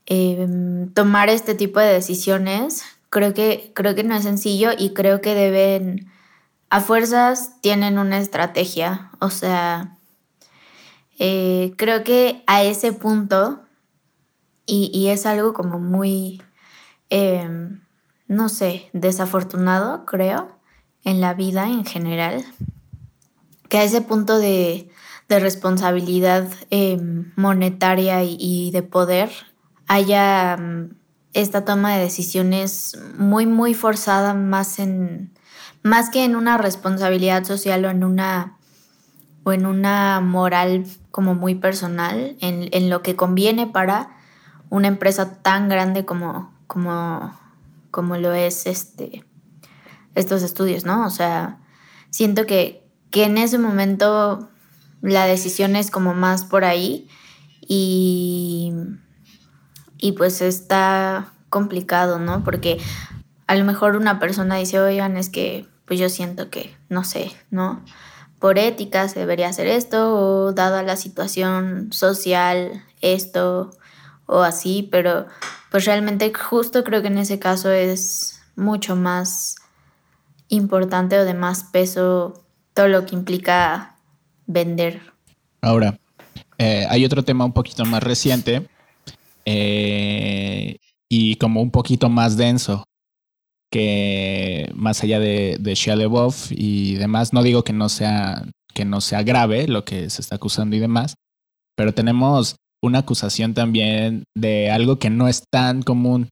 em, tomar este tipo de decisiones creo que, creo que no es sencillo y creo que deben, a fuerzas tienen una estrategia, o sea, eh, creo que a ese punto, y, es algo como muy, em, no sé, desafortunado, creo, en la vida en general, que a ese punto de, responsabilidad em, monetaria y, de poder haya mm, esta toma de decisiones muy, muy forzada más en más que en una responsabilidad social o en una o en una moral como muy personal en, lo que conviene para una empresa tan grande como, como, como lo es este, estos estudios, ¿no? O sea, siento que, que en ese momento la decisión es como más por ahí y, y pues está complicado, ¿no? Porque a lo mejor una persona dice, oigan, es que pues yo siento que, no sé, ¿no? por ética se debería hacer esto o dada la situación social esto o así, pero pues realmente justo creo que en ese caso es mucho más importante o de más peso todo lo que implica vender. Ahora, eh, hay otro tema un poquito más reciente eh, y como un poquito más denso, que más allá de, de Shia y demás, no digo que no sea que no sea grave lo que se está acusando y demás, pero tenemos una acusación también de algo que no es tan común,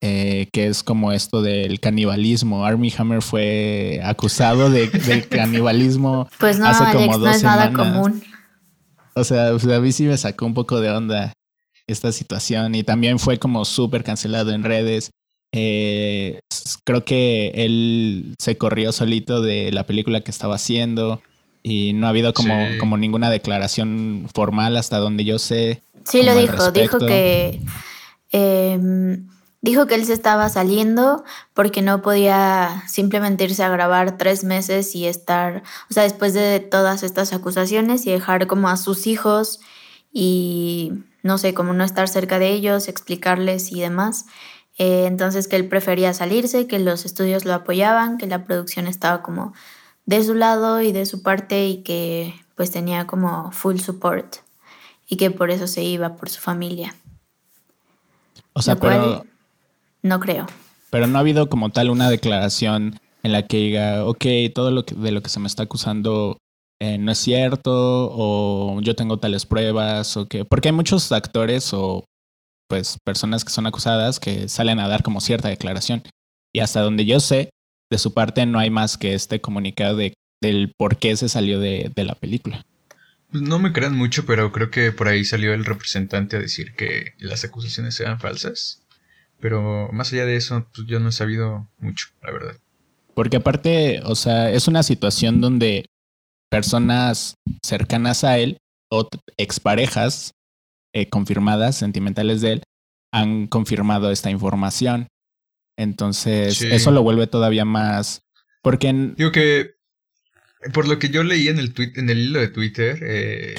eh, que es como esto del canibalismo. Army Hammer fue acusado de, canibalismo pues no, hace como dos no es nada común. O sea, a mí sí me sacó un poco de onda esta situación y también fue como súper cancelado en redes. Eh, creo que él se corrió solito de la película que estaba haciendo y no ha habido como, como ninguna declaración formal hasta donde yo sé. Sí, lo dijo, dijo que em, dijo que él se estaba saliendo porque no podía simplemente irse a grabar tres meses y estar, o sea, después de todas estas acusaciones y dejar como a sus hijos y no sé, como no estar cerca de ellos, explicarles y demás. Eh, entonces que él prefería salirse, que los estudios lo apoyaban, que la producción estaba como de su lado y de su parte y que pues tenía como full support y que por eso se iba por su familia. O sea, pero... no creo. Pero no ha habido como tal una declaración en la que diga, ok, todo lo que, de lo que se me está acusando eh, no es cierto o yo tengo tales pruebas o que... Porque hay muchos actores o pues personas que son acusadas que salen a dar como cierta declaración. Y hasta donde yo sé, de su parte no hay más que este comunicado de, del por qué se salió de, de la película. Pues no me crean mucho, pero creo que por ahí salió el representante a decir que las acusaciones eran falsas. Pero más allá de eso, pues yo no he sabido mucho, la verdad. Porque aparte, o sea, es una situación donde personas cercanas a él o exparejas eh, confirmadas, sentimentales de él, han confirmado esta información. Entonces, eso lo vuelve todavía más. Porque. Digo que. Por lo que yo leí en el tweet, en el hilo de Twitter, eh,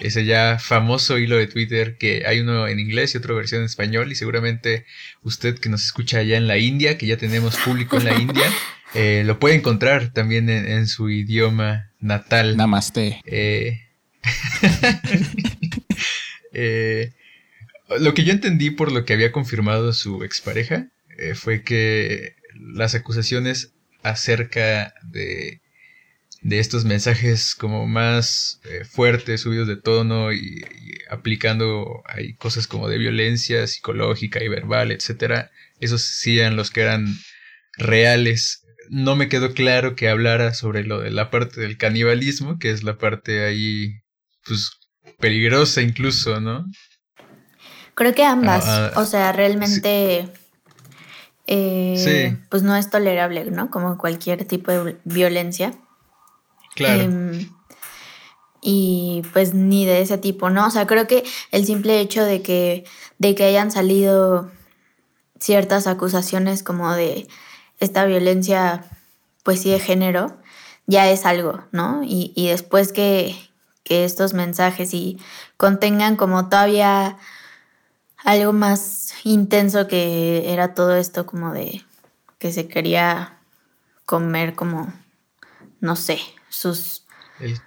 ese ya famoso hilo de Twitter, que hay uno en inglés y otra versión en español, y seguramente usted que nos escucha allá en la India, que ya tenemos público en la India, eh, lo puede encontrar también en, su idioma natal. Namaste. Eh, lo que yo entendí por lo que había confirmado su expareja fue que las acusaciones acerca de, de estos mensajes como más eh, fuertes, subidos de tono y, aplicando hay cosas como de violencia psicológica y verbal, etcétera, esos sí eran los que eran reales. No me quedó claro que hablara sobre lo de la parte del canibalismo, que es la parte ahí, pues, peligrosa incluso, ¿no? Creo que ambas. Ah, o sea, realmente. Eh, pues no es tolerable, ¿no? Como cualquier tipo de violencia. Claro. Em, y pues ni de ese tipo, ¿no? O sea, creo que el simple hecho de que, de que hayan salido ciertas acusaciones como de esta violencia, pues sí, de género, ya es algo, ¿no? Y, y después que, que estos mensajes y contengan como todavía algo más intenso que era todo esto como de que se quería comer como, no sé, sus... El,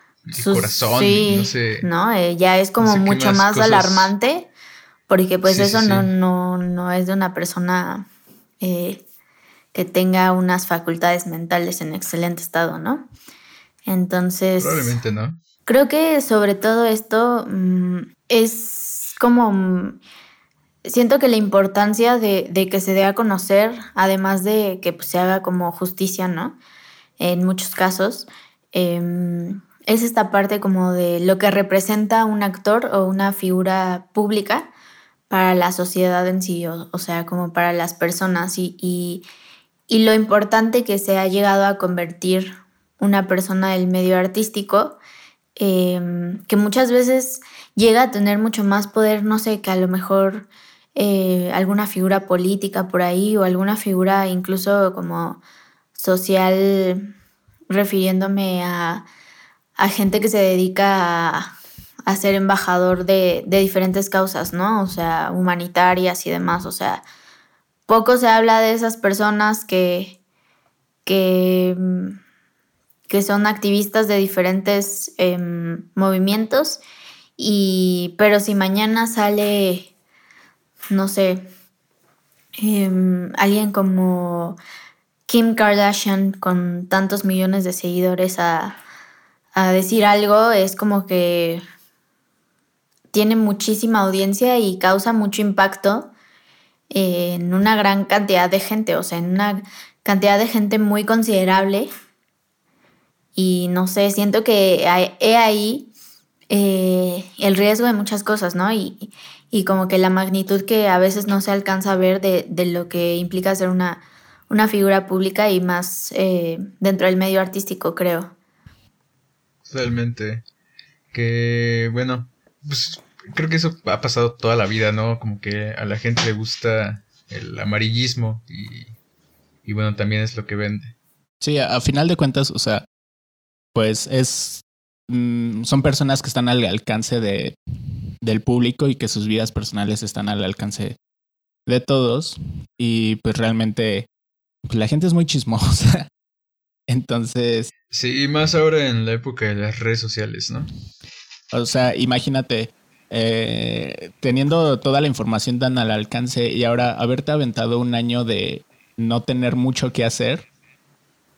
corazón, no sé. ¿no? Eh, ya es como mucho más, alarmante porque pues eso no, no, no es de una persona eh, que tenga unas facultades mentales en excelente estado, ¿no? Entonces... Probablemente no. Creo que sobre todo esto mm, es como siento que la importancia de, que se dé a conocer, además de que pues, se haga como justicia, ¿no? En muchos casos, em, es esta parte como de lo que representa un actor o una figura pública para la sociedad en sí, o, sea, como para las personas. Y, y, lo importante que se ha llegado a convertir una persona del medio artístico, em, que muchas veces llega a tener mucho más poder, no sé, que a lo mejor eh, alguna figura política por ahí o alguna figura incluso como social, refiriéndome a, gente que se dedica a, ser embajador de, diferentes causas, ¿no? O sea, humanitarias y demás. O sea, poco se habla de esas personas que, que, que son activistas de diferentes em, movimientos. Y, pero si mañana sale no sé, em, alguien como Kim Kardashian con tantos millones de seguidores a, decir algo, es como que tiene muchísima audiencia y causa mucho impacto en una gran cantidad de gente, o sea, en una cantidad de gente muy considerable. Y no sé, siento que he ahí eh, el riesgo de muchas cosas, ¿no? Y, y como que la magnitud que a veces no se alcanza a ver de, lo que implica ser una, una figura pública y más eh, dentro del medio artístico, creo. Realmente. Que, bueno, pues creo que eso ha pasado toda la vida, ¿no? Como que a la gente le gusta el amarillismo y, y bueno, también es lo que vende. Sí, a, final de cuentas, o sea, pues es... Mm, son personas que están al alcance de, del público y que sus vidas personales están al alcance de todos. Y pues realmente pues, la gente es muy chismosa. Entonces... Sí, más ahora en la época de las redes sociales, ¿no? O sea, imagínate, eh, teniendo toda la información tan al alcance y ahora haberte aventado un año de no tener mucho que hacer,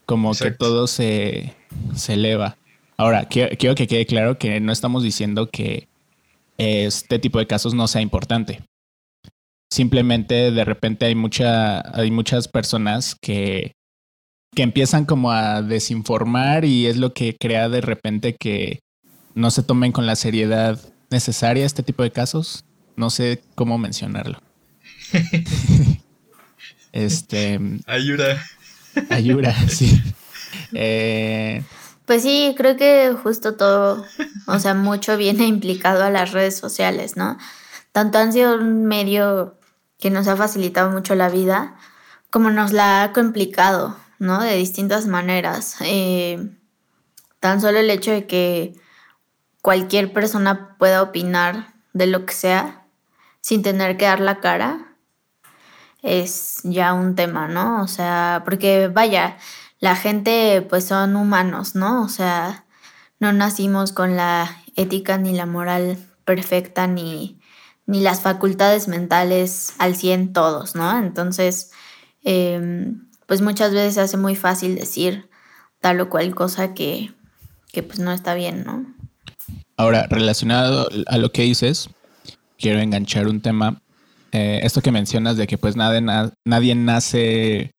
como que todo se, se eleva. Ahora, quiero, que quede claro que no estamos diciendo que este tipo de casos no sea importante. Simplemente de repente hay, mucha, hay muchas personas que, que empiezan como a desinformar y es lo que crea de repente que no se tomen con la seriedad necesaria este tipo de casos. No sé cómo mencionarlo. este. Ayura. Ayura, sí. Eh, pues sí, creo que justo todo, o sea, mucho viene implicado a las redes sociales, ¿no? Tanto han sido un medio que nos ha facilitado mucho la vida, como nos la ha complicado, ¿no? De distintas maneras. Eh, tan solo el hecho de que cualquier persona pueda opinar de lo que sea sin tener que dar la cara es ya un tema, ¿no? O sea, porque vaya, la gente pues son humanos, ¿no? O sea, no nacimos con la ética ni la moral perfecta ni, ni las facultades mentales al 100 todos, ¿no? Entonces, em, pues muchas veces se hace muy fácil decir tal o cual cosa que, que pues no está bien, ¿no? Ahora, relacionado a lo que dices, quiero enganchar un tema. Eh, esto que mencionas de que pues nadie, nadie nace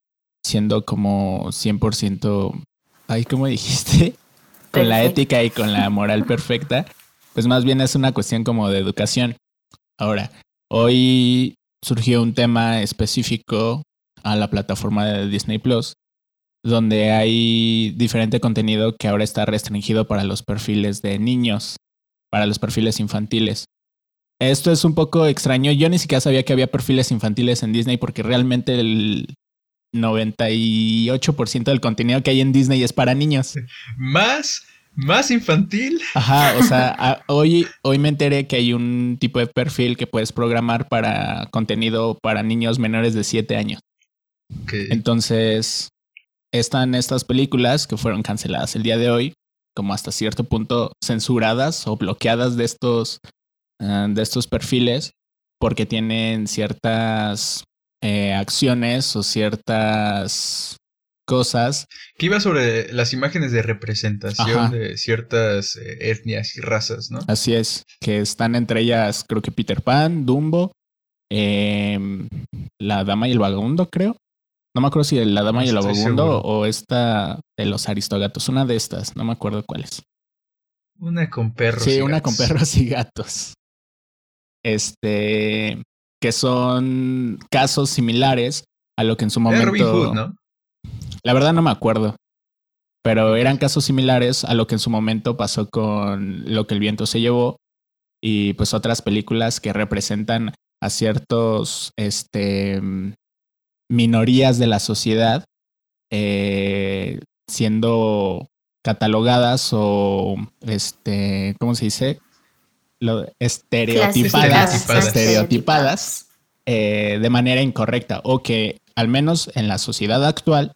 siendo como 100%, ay, ¿cómo dijiste? Con la ética y con la moral perfecta, pues más bien es una cuestión como de educación. Ahora, hoy surgió un tema específico a la plataforma de Disney Plus, donde hay diferente contenido que ahora está restringido para los perfiles de niños, para los perfiles infantiles. Esto es un poco extraño. Yo ni siquiera sabía que había perfiles infantiles en Disney porque realmente el 98% del contenido que hay en Disney es para niños. Más, más infantil. Ajá, o sea, hoy, hoy me enteré que hay un tipo de perfil que puedes programar para contenido para niños menores de 7 años. Entonces, están estas películas que fueron canceladas el día de hoy, como hasta cierto punto censuradas o bloqueadas de estos, ah, de estos perfiles, porque tienen ciertas eh, acciones o ciertas cosas. Que iba sobre las imágenes de representación de ciertas eh, etnias y razas, ¿no? Así es, que están entre ellas, creo que Peter Pan, Dumbo, em, La Dama y el Vagabundo, creo. No me acuerdo si La Dama y el Vagabundo o esta de los Aristogatos, una de estas, no me acuerdo cuál es. Una con perros. Sí, una con perros y gatos. Este que son casos similares a lo que en su momento. ¿no? La verdad no me acuerdo. Pero eran casos similares a lo que en su momento pasó con Lo que el viento se llevó y pues otras películas que representan a ciertos este, minorías de la sociedad eh, siendo catalogadas o este, ¿cómo se dice? lo, estereotipadas, estereotipadas eh, de manera incorrecta o que al menos en la sociedad actual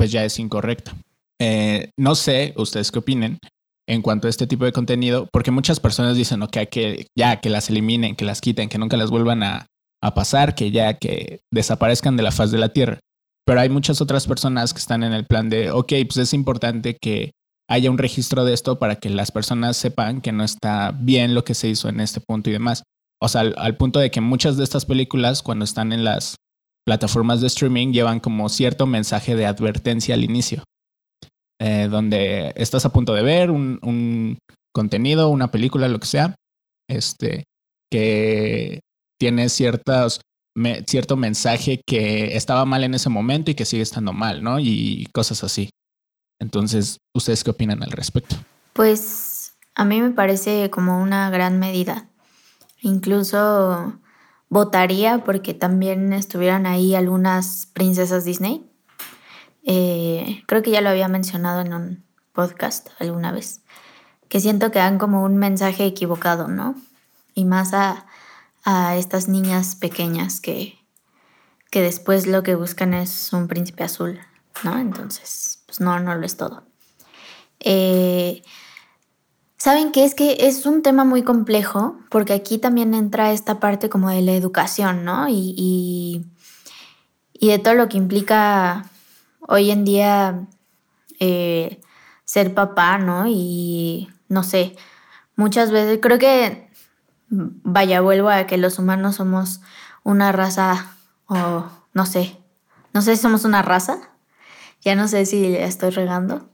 pues ya es incorrecta. Eh, no sé ustedes qué opinen en cuanto a este tipo de contenido, porque muchas personas dicen, ok, que ya, que las eliminen, que las quiten, que nunca las vuelvan a, a pasar, que ya, que desaparezcan de la faz de la Tierra. Pero hay muchas otras personas que están en el plan de, ok, pues es importante que haya un registro de esto para que las personas sepan que no está bien lo que se hizo en este punto y demás. O sea, al, punto de que muchas de estas películas, cuando están en las plataformas de streaming, llevan como cierto mensaje de advertencia al inicio, eh, donde estás a punto de ver un, contenido, una película, lo que sea, este, que tiene ciertos, cierto mensaje que estaba mal en ese momento y que sigue estando mal, ¿no? Y cosas así. Entonces, ¿ustedes qué opinan al respecto? Pues a mí me parece como una gran medida. Incluso votaría porque también estuvieran ahí algunas princesas Disney. Eh, creo que ya lo había mencionado en un podcast alguna vez, que siento que dan como un mensaje equivocado, ¿no? Y más a, a estas niñas pequeñas que, que después lo que buscan es un príncipe azul, ¿no? Entonces, pues no, no lo es todo. Eh, Saben que es que es un tema muy complejo porque aquí también entra esta parte como de la educación, ¿no? Y, y, de todo lo que implica hoy en día eh, ser papá, ¿no? Y no sé, muchas veces creo que, vaya, vuelvo a que los humanos somos una raza o no sé, no sé si somos una raza ya no sé si estoy regando.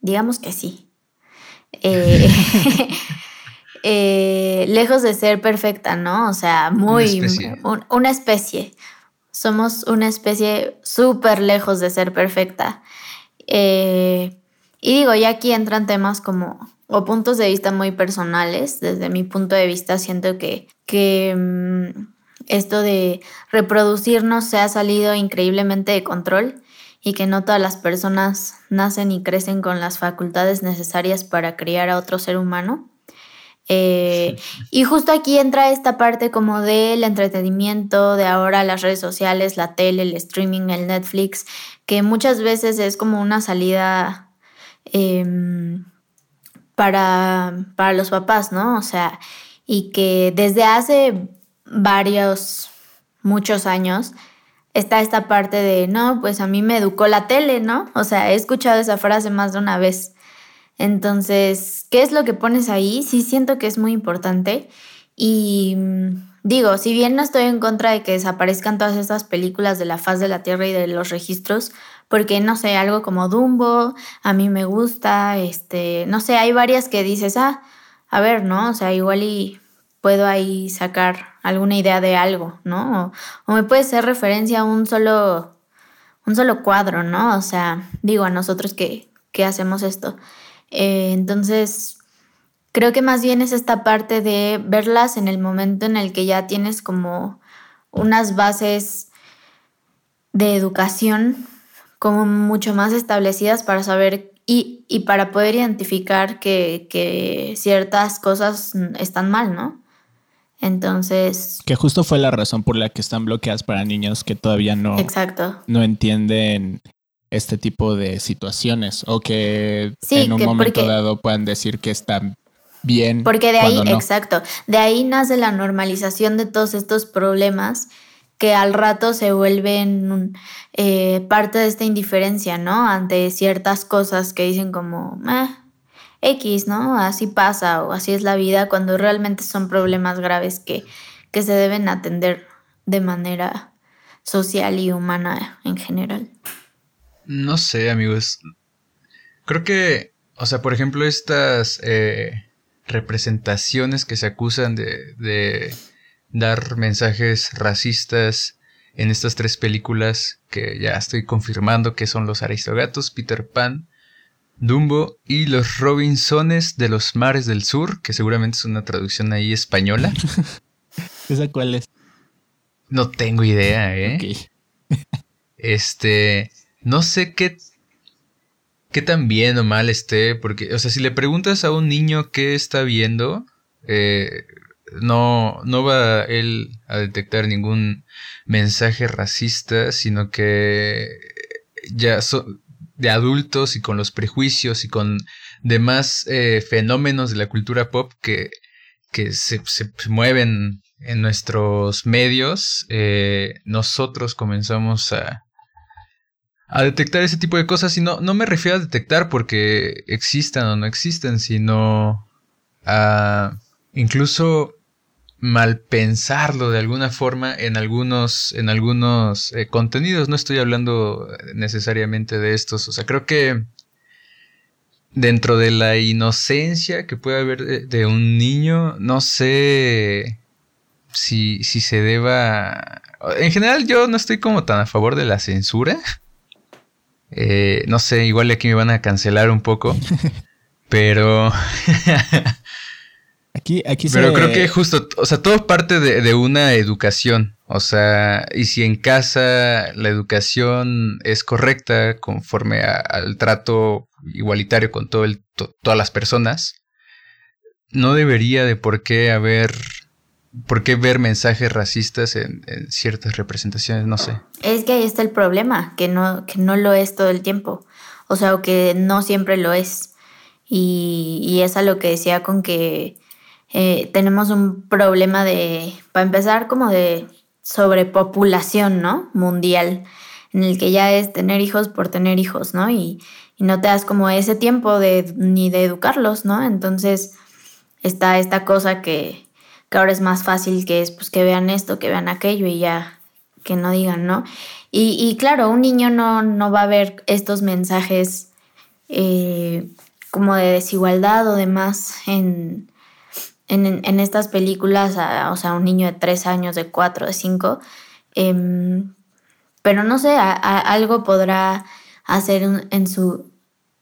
Digamos que sí. Eh, eh, lejos de ser perfecta, ¿no? O sea, muy... Una especie. Somos una especie súper lejos de ser perfecta. Eh, y digo, ya aquí entran temas como, o puntos de vista muy personales. Desde mi punto de vista, siento que, que mm, esto de reproducirnos se ha salido increíblemente de control y que no todas las personas nacen y crecen con las facultades necesarias para criar a otro ser humano. Eh, y justo aquí entra esta parte como del entretenimiento, de ahora las redes sociales, la tele, el streaming, el Netflix, que muchas veces es como una salida em, para, para los papás, ¿no? O sea, y que desde hace varios, muchos años, está esta parte de, no, pues a mí me educó la tele, ¿no? O sea, he escuchado esa frase más de una vez. Entonces, ¿qué es lo que pones ahí? Sí siento que es muy importante. Y mm, digo, si bien no estoy en contra de que desaparezcan todas estas películas de la faz de la Tierra y de los registros, porque no sé, algo como Dumbo, a mí me gusta, este, no sé, hay varias que dices, ah, a ver, ¿no? O sea, igual y puedo ahí sacar alguna idea de algo, ¿no? O, me puede ser referencia a un solo, un solo cuadro, ¿no? O sea, digo a nosotros que, que hacemos esto. Eh, entonces, creo que más bien es esta parte de verlas en el momento en el que ya tienes como unas bases de educación como mucho más establecidas para saber y, y para poder identificar que, que, ciertas cosas están mal, ¿no? Entonces... Que justo fue la razón por la que están bloqueadas para niños que todavía no... Exacto. No entienden este tipo de situaciones o que en un momento dado puedan decir que están bien. Porque de ahí, exacto, de ahí nace la normalización de todos estos problemas que al rato se vuelven eh, parte de esta indiferencia, ¿no? Ante ciertas cosas que dicen como, eh, X, ¿no? Así pasa o así es la vida cuando realmente son problemas graves que, que se deben atender de manera social y humana en general. No sé, amigos. Creo que, o sea, por ejemplo, estas eh, representaciones que se acusan de, de dar mensajes racistas en estas tres películas que ya estoy confirmando que son los Aristogatos, Peter Pan, Dumbo y los Robinsones de los mares del sur, que seguramente es una traducción ahí española. ¿Esa cuál es? No tengo idea, ¿eh? este, no sé qué, qué tan bien o mal esté, porque, o sea, si le preguntas a un niño qué está viendo, eh, no, no va él a detectar ningún mensaje racista, sino que ya son de adultos y con los prejuicios y con demás eh, fenómenos de la cultura pop que, que se, se mueven en nuestros medios, eh, nosotros comenzamos a, a detectar ese tipo de cosas. Y no, no me refiero a detectar porque existan o no existen, sino a incluso mal pensarlo de alguna forma en algunos, en algunos eh, contenidos. No estoy hablando necesariamente de estos. O sea, creo que dentro de la inocencia que puede haber de, de un niño, no sé si, si se deba... En general yo no estoy como tan a favor de la censura. Eh, no sé, igual aquí me van a cancelar un poco. pero. aquí, aquí Pero creo que justo, o sea, todo parte de, una educación. O sea, y si en casa la educación es correcta conforme al trato igualitario con todo el, todas las personas, no debería de por qué haber ¿Por qué ver mensajes racistas en, ciertas representaciones? No sé. Es que ahí está el problema, que no, que no lo es todo el tiempo. O sea, o que no siempre lo es. Y, y es a lo que decía con que eh, tenemos un problema de, para empezar, como de sobrepopulación, ¿no? Mundial, en el que ya es tener hijos por tener hijos, ¿no? Y, no te das como ese tiempo de, ni de educarlos, ¿no? Entonces está esta cosa que, que ahora es más fácil que es pues que vean esto, que vean aquello y ya que no digan, ¿no? Y, claro, un niño no, no, va a ver estos mensajes eh, como de desigualdad o demás en, en, estas películas, o sea, un niño de tres años, de cuatro, de cinco, em, pero no sé, algo podrá hacer en su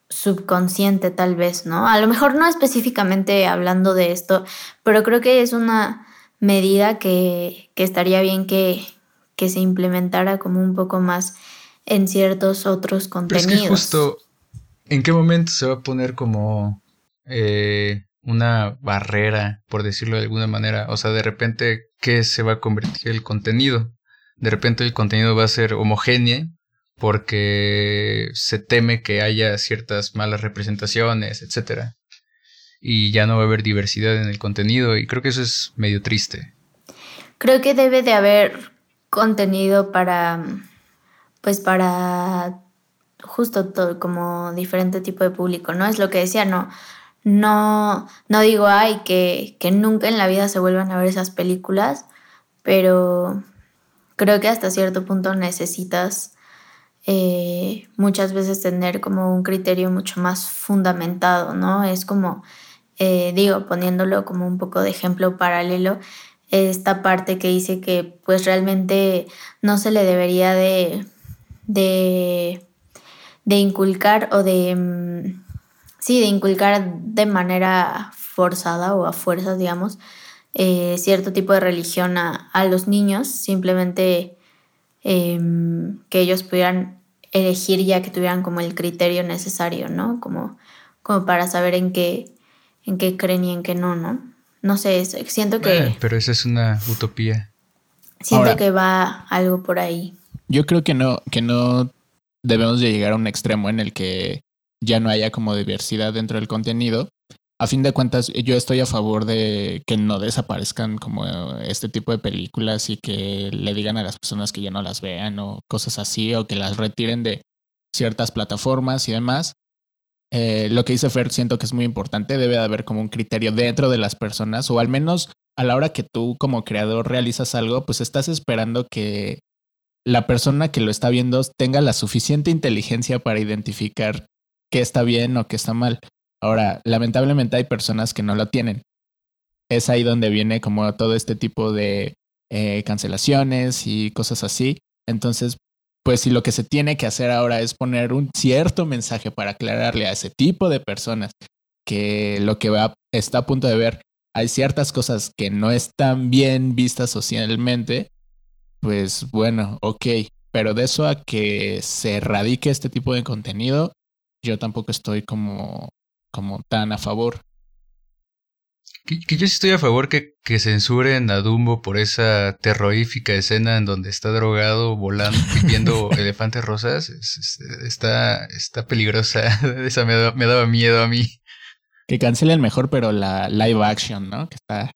subconsciente tal vez, ¿no? A lo mejor no específicamente hablando de esto, pero creo que es una medida que, estaría bien que, que, se implementara como un poco más en ciertos otros contenidos. Pero es que justo, ¿en qué momento se va a poner como eh, una barrera, por decirlo de alguna manera? O sea, de repente, ¿qué se va a convertir el contenido? De repente el contenido va a ser homogéneo porque se teme que haya ciertas malas representaciones, etcétera. Y ya no va a haber diversidad en el contenido y creo que eso es medio triste. Creo que debe de haber contenido para pues para justo todo como diferente tipo de público, ¿no? Es lo que decía, no no no digo ay que que nunca en la vida se vuelvan a ver esas películas, pero creo que hasta cierto punto necesitas eh, muchas veces tener como un criterio mucho más fundamentado, ¿no? Es como, eh, digo, poniéndolo como un poco de ejemplo paralelo, esta parte que dice que pues realmente no se le debería de, de, inculcar o de, mm, sí, de inculcar de manera forzada o a fuerzas, digamos, eh, cierto tipo de religión a, a los niños, simplemente em, que ellos pudieran elegir ya que tuvieran como el criterio necesario, ¿no? Como, como para saber en qué, en qué creen y en qué no, ¿no? No sé, siento que... pero esa es una utopía. Siento que va algo por ahí. Yo creo que no, que no debemos de llegar a un extremo en el que ya no haya como diversidad dentro del contenido, a fin de cuentas, yo estoy a favor de que no desaparezcan como este tipo de películas y que le digan a las personas que ya no las vean o cosas así, o que las retiren de ciertas plataformas y demás. Eh, lo que dice Fer siento que es muy importante, debe de haber como un criterio dentro de las personas, o al menos a la hora que tú como creador realizas algo, pues estás esperando que la persona que lo está viendo tenga la suficiente inteligencia para identificar qué está bien o qué está mal. Ahora, lamentablemente hay personas que no lo tienen. Es ahí donde viene como todo este tipo de eh, cancelaciones y cosas así. Entonces, pues si lo que se tiene que hacer ahora es poner un cierto mensaje para aclararle a ese tipo de personas que lo que va, está a punto de ver, hay ciertas cosas que no están bien vistas socialmente, pues bueno, ok, pero de eso a que se erradique este tipo de contenido, yo tampoco estoy como como tan a favor. Que, yo sí estoy a favor que, que, censuren a Dumbo por esa terrorífica escena en donde está drogado, volando, viendo elefantes rosas. está, está peligrosa. Esa me, daba miedo a mí. Que cancelen mejor, pero la live action, ¿no? Que está.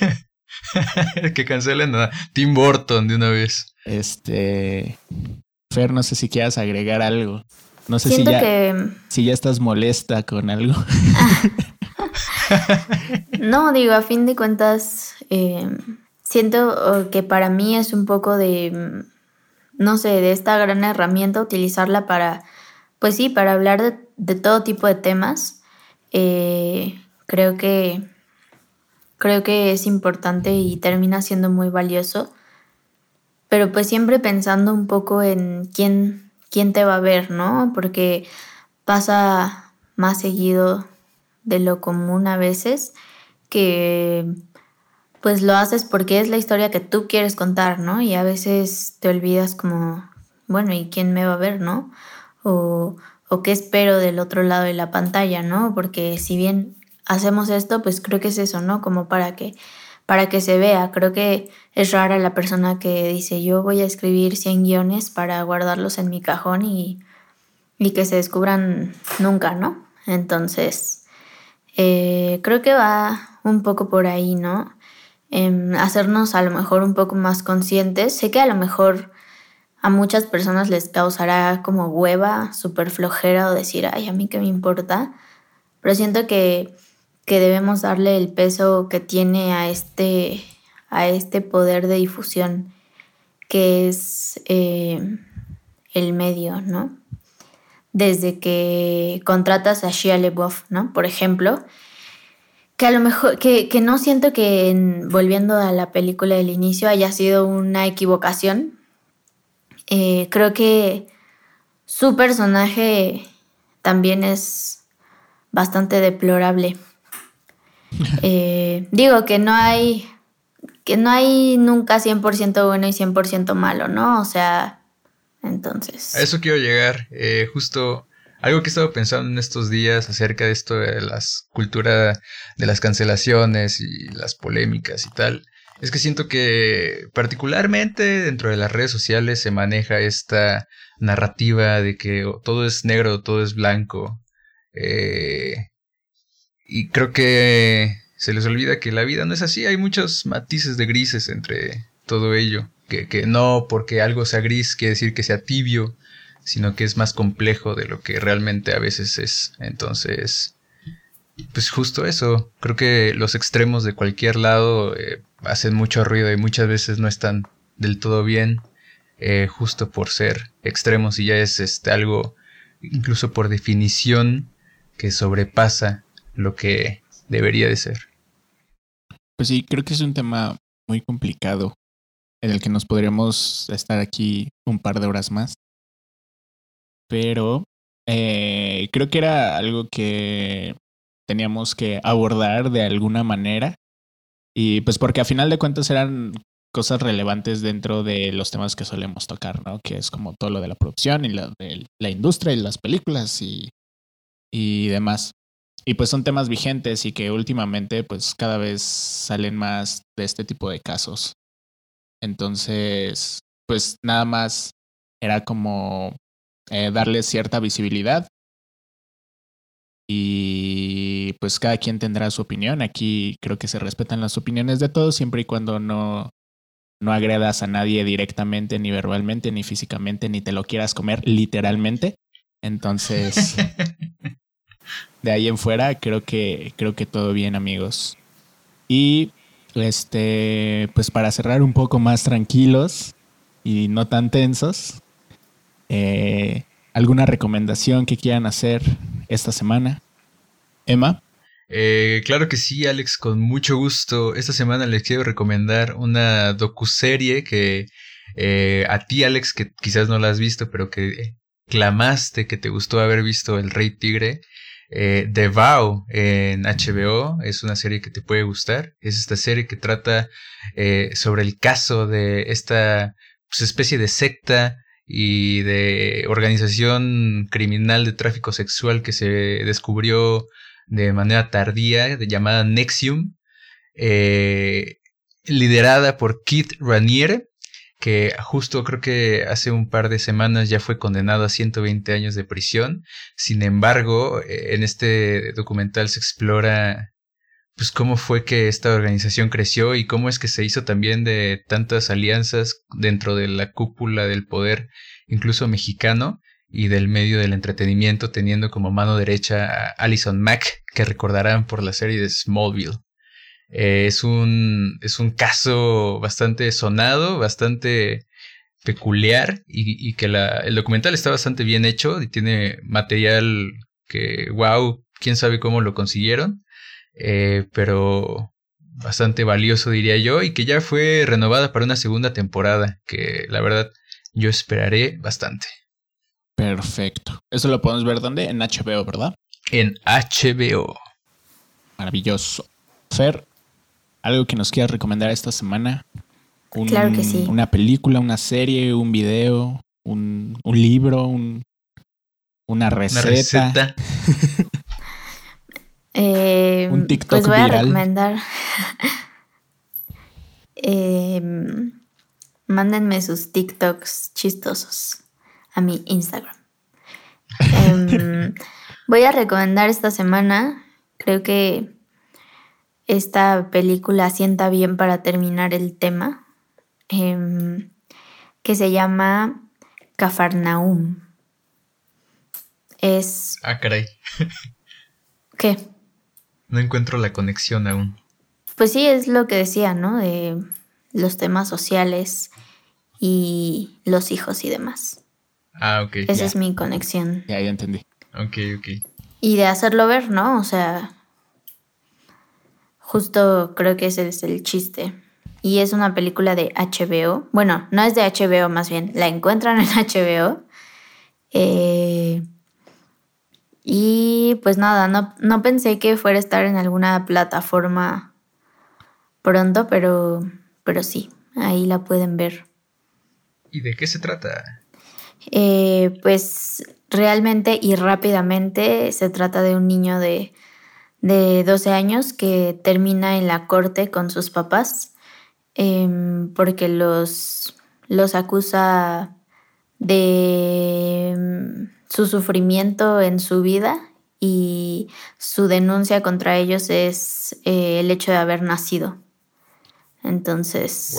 que cancelen a Tim Burton de una vez. Este. Fer, no sé si quieras agregar algo. No sé si ya, si ya estás molesta con algo. no, digo, a fin de cuentas, eh, siento que para mí es un poco de, no sé, de esta gran herramienta, utilizarla para, pues sí, para hablar de, todo tipo de temas. Eh, creo que creo que es importante y termina siendo muy valioso. Pero pues siempre pensando un poco en quién quién te va a ver, ¿no? Porque pasa más seguido de lo común a veces que pues lo haces porque es la historia que tú quieres contar, ¿no? Y a veces te olvidas como, bueno, ¿y quién me va a ver, no? O, o qué espero del otro lado de la pantalla, ¿no? Porque si bien hacemos esto, pues creo que es eso, ¿no? Como para que para que se vea. Creo que es rara la persona que dice yo voy a escribir 100 guiones para guardarlos en mi cajón y, que se descubran nunca, ¿no? Entonces, eh, creo que va un poco por ahí, ¿no? Em, hacernos a lo mejor un poco más conscientes. Sé que a lo mejor a muchas personas les causará como hueva, súper flojera o decir, ay, a mí qué me importa. Pero siento que que debemos darle el peso que tiene a este, a este poder de difusión que es eh, el medio, ¿no? Desde que contratas a Shia LeBoff, ¿no? Por ejemplo, que a lo mejor, que, que no siento que volviendo a la película del inicio haya sido una equivocación. Eh, creo que su personaje también es bastante deplorable. Eh, digo que no hay que no hay nunca 100% bueno y 100% malo, ¿no? O sea, entonces... A eso quiero llegar. Eh, justo algo que he estado pensando en estos días acerca de esto de las cultura de las cancelaciones y las polémicas y tal, es que siento que particularmente dentro de las redes sociales se maneja esta narrativa de que todo es negro, todo es blanco. Eh, y creo que se les olvida que la vida no es así, hay muchos matices de grises entre todo ello. Que, que no porque algo sea gris quiere decir que sea tibio, sino que es más complejo de lo que realmente a veces es. Entonces, pues justo eso, creo que los extremos de cualquier lado eh, hacen mucho ruido y muchas veces no están del todo bien, eh, justo por ser extremos y ya es este, algo, incluso por definición, que sobrepasa lo que debería de ser. Pues sí, creo que es un tema muy complicado en el que nos podríamos estar aquí un par de horas más pero eh, creo que era algo que teníamos que abordar de alguna manera. Y pues porque a final de cuentas eran cosas relevantes dentro de los temas que solemos tocar, ¿no? Que es como todo lo de la producción y lo de la industria y las películas y, y demás. Y pues son temas vigentes y que últimamente pues cada vez salen más de este tipo de casos. Entonces, pues nada más era como eh, darle cierta visibilidad. Y pues cada quien tendrá su opinión. Aquí creo que se respetan las opiniones de todos siempre y cuando no, no agredas a nadie directamente, ni verbalmente, ni físicamente, ni te lo quieras comer literalmente. Entonces, de ahí en fuera, creo que, creo que todo bien, amigos. Y este, pues para cerrar un poco más tranquilos y no tan tensos, eh, ¿Alguna recomendación que quieran hacer esta semana? Emma. Eh, claro que sí, Alex, con mucho gusto. Esta semana les quiero recomendar una docuserie que eh, a ti, Alex, que quizás no la has visto, pero que clamaste que te gustó haber visto El Rey Tigre. Eh, The Vow en HBO es una serie que te puede gustar. Es esta serie que trata sobre el caso de esta pues, especie de secta y de organización criminal de tráfico sexual que se descubrió de manera tardía, llamada Nexium, eh, liderada por Keith Raniere, que justo creo que hace un par de semanas ya fue condenado a 120 años de prisión. Sin embargo, eh, en este documental se explora pues cómo fue que esta organización creció y cómo es que se hizo también de tantas alianzas dentro de la cúpula del poder, incluso mexicano, y del medio del entretenimiento, teniendo como mano derecha a Alison Mack, que recordarán por la serie de Smallville. Eh, es, un, es un caso bastante sonado, bastante peculiar y, que la, el documental está bastante bien hecho y tiene material que, wow, quién sabe cómo lo consiguieron. Eh, pero bastante valioso diría yo, y que ya fue renovada para una segunda temporada, que la verdad yo esperaré bastante. Perfecto. Eso lo podemos ver dónde? En HBO, ¿verdad? En HBO. Maravilloso. Fer, ¿algo que nos quieras recomendar esta semana? claro que sí. Una película, una serie, un video, un, libro, una receta. Una receta. Eh, Un TikTok pues voy a recomendar. eh, mándenme sus TikToks chistosos a mi Instagram. Em, voy a recomendar esta semana, creo que esta película sienta bien para terminar el tema, em, que se llama Cafarnaum. Es... Ah, caray. ¿Qué? No encuentro la conexión aún. Pues sí, es lo que decía, ¿no? De los temas sociales y los hijos y demás. Ah, ok. Esa es mi conexión. Ya, ya entendí. Ok, ok. Y de hacerlo ver, ¿no? O sea, justo creo que ese es el chiste. Y es una película de HBO. Bueno, no es de HBO más bien, la encuentran en HBO. Eh, y pues nada, no, no pensé que fuera a estar en alguna plataforma pronto, pero, pero sí, ahí la pueden ver. ¿Y de qué se trata? Eh, pues realmente y rápidamente se trata de un niño de, de 12 años que termina en la corte con sus papás em, porque los, los acusa de em, su sufrimiento en su vida y su denuncia contra ellos es eh, el hecho de haber nacido. Entonces,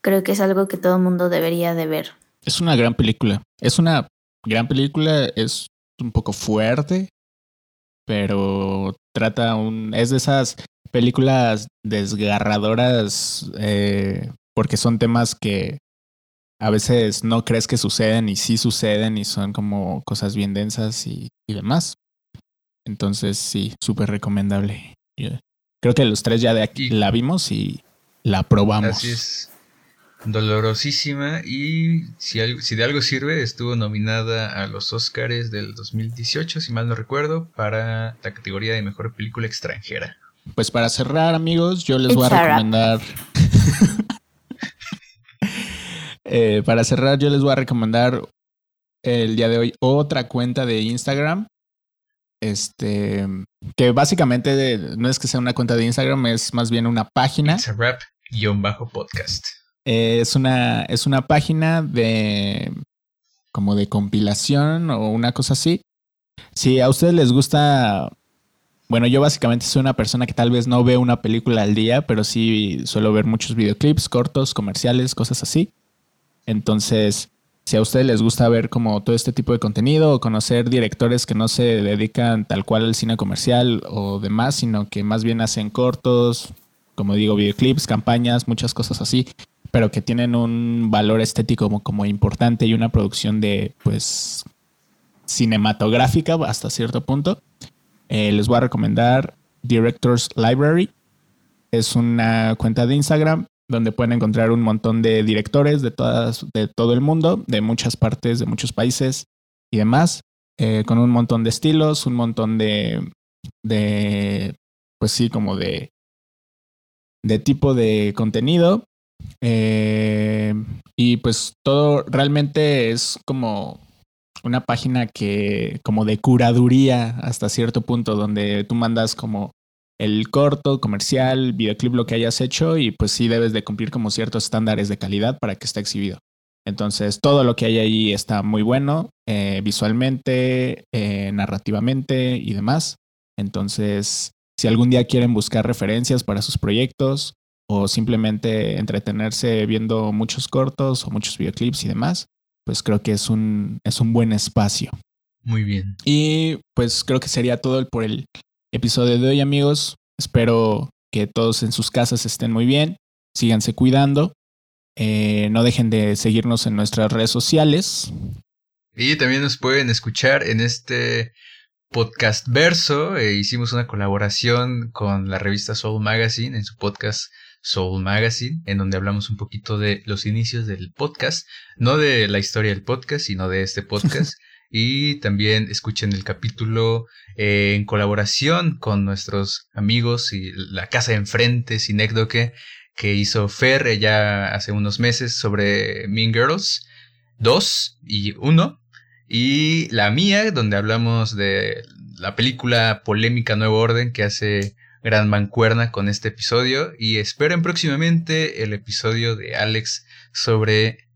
creo que es algo que todo el mundo debería de ver. Es una gran película. Es una gran película, es un poco fuerte, pero trata un... Es de esas películas desgarradoras eh, porque son temas que a veces no crees que suceden y sí suceden y son como cosas bien densas y, demás. Entonces sí, súper recomendable. creo que los tres ya de aquí la vimos y la probamos. Dolorosísima y si, si de algo sirve, estuvo nominada a los Oscars del 2018, si mal no recuerdo, para la categoría de mejor película extranjera. Pues para cerrar, amigos, yo les voy a recomendar. Eh, para cerrar, yo les voy a recomendar el día de hoy otra cuenta de Instagram. Este, que básicamente no es que sea una cuenta de Instagram, es más bien una página. It's a rap podcast. es una, es una página de como de compilación o una cosa así. Si a ustedes les gusta, bueno, yo básicamente soy una persona que tal vez no ve una película al día, pero sí suelo ver muchos videoclips cortos, comerciales, cosas así. Entonces, si a ustedes les gusta ver como todo este tipo de contenido o conocer directores que no se dedican tal cual al cine comercial o demás, sino que más bien hacen cortos, como digo, videoclips, campañas, muchas cosas así, pero que tienen un valor estético como, como importante y una producción de, pues, cinematográfica hasta cierto punto, eh, les voy a recomendar Directors Library. Es una cuenta de Instagram donde pueden encontrar un montón de directores de, todas, de todo el mundo, de muchas partes, de muchos países y demás, eh, con un montón de estilos, un montón de, de pues sí, como de, de tipo de contenido. Eh, y pues todo realmente es como una página que, como de curaduría hasta cierto punto, donde tú mandas como el corto, comercial, videoclip, lo que hayas hecho y pues sí debes de cumplir como ciertos estándares de calidad para que esté exhibido. Entonces todo lo que hay ahí está muy bueno, eh, visualmente, eh, narrativamente y demás. Entonces, si algún día quieren buscar referencias para sus proyectos o simplemente entretenerse viendo muchos cortos o muchos videoclips y demás, pues creo que es un, es un buen espacio. Muy bien. Y pues creo que sería todo por el episodio de hoy, amigos. Espero que todos en sus casas estén muy bien. Síganse cuidando. Eh, no dejen de seguirnos en nuestras redes sociales. Y también nos pueden escuchar en este podcast verso. Eh, hicimos una colaboración con la revista Soul Magazine en su podcast Soul Magazine, en donde hablamos un poquito de los inicios del podcast, no de la historia del podcast, sino de este podcast. y también escuchen el capítulo eh, en colaboración con nuestros amigos y la casa de enfrente, Sinécdoque, que hizo Fer ya hace unos meses sobre Mean Girls 2 y 1. Y la mía, donde hablamos de la película polémica Nuevo Orden que hace gran mancuerna con este episodio. Y esperen próximamente el episodio de Alex sobre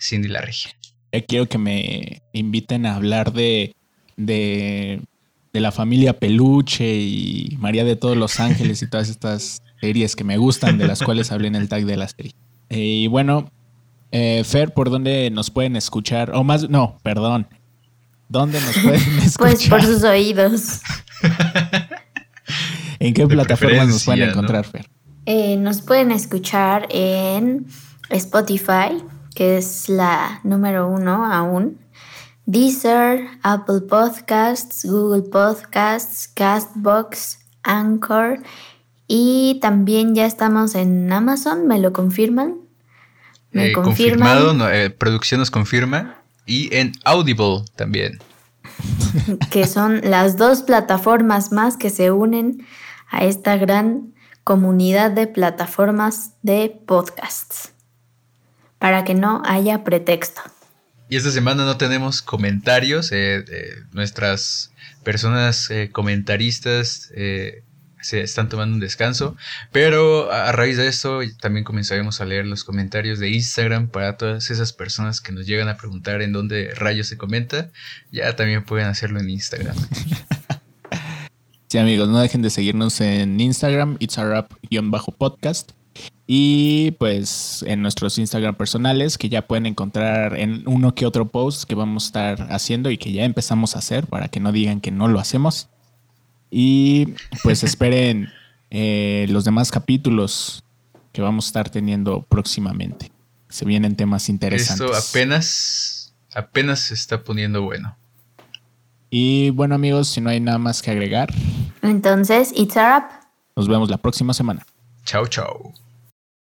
Cindy la Regia. Eh, quiero que me inviten a hablar de, de, la familia Peluche y María de todos los Ángeles y todas estas series que me gustan, de las cuales hablé en el tag de la serie. Eh, y bueno, eh, Fer, ¿por dónde nos pueden escuchar? O más, no, perdón. ¿Dónde nos pueden escuchar? Pues por sus oídos. ¿En qué plataformas nos pueden encontrar, Fer? nos pueden escuchar en Spotify, que es la número uno aún. Deezer, Apple Podcasts, Google Podcasts, Castbox, Anchor Y también ya estamos en Amazon, ¿me lo confirman? ¿Me eh, confirmado, eh, producción nos confirma. Y en Audible también. Que son las dos plataformas más que se unen a esta gran comunidad de plataformas de podcasts. Para que no haya pretexto. Y esta semana no tenemos comentarios. Eh, nuestras personas comentaristas se están tomando un descanso. Pero a, raíz de esto también comenzaremos a leer los comentarios de Instagram para todas esas personas que nos llegan a preguntar en dónde rayos se comenta. Ya también pueden hacerlo en Instagram. Sí, amigos, no dejen de seguirnos en Instagram, it's bajo podcast Y pues en nuestros Instagram personales, que ya pueden encontrar en uno que otro post que vamos a estar haciendo y que ya empezamos a hacer para que no digan que no lo hacemos. Y pues esperen eh, los demás capítulos que vamos a estar teniendo próximamente. Se vienen temas interesantes. Esto apenas, apenas se está poniendo bueno. Y bueno amigos, si no hay nada más que agregar. Entonces, it's a wrap. Nos vemos la próxima semana. Chao, chao.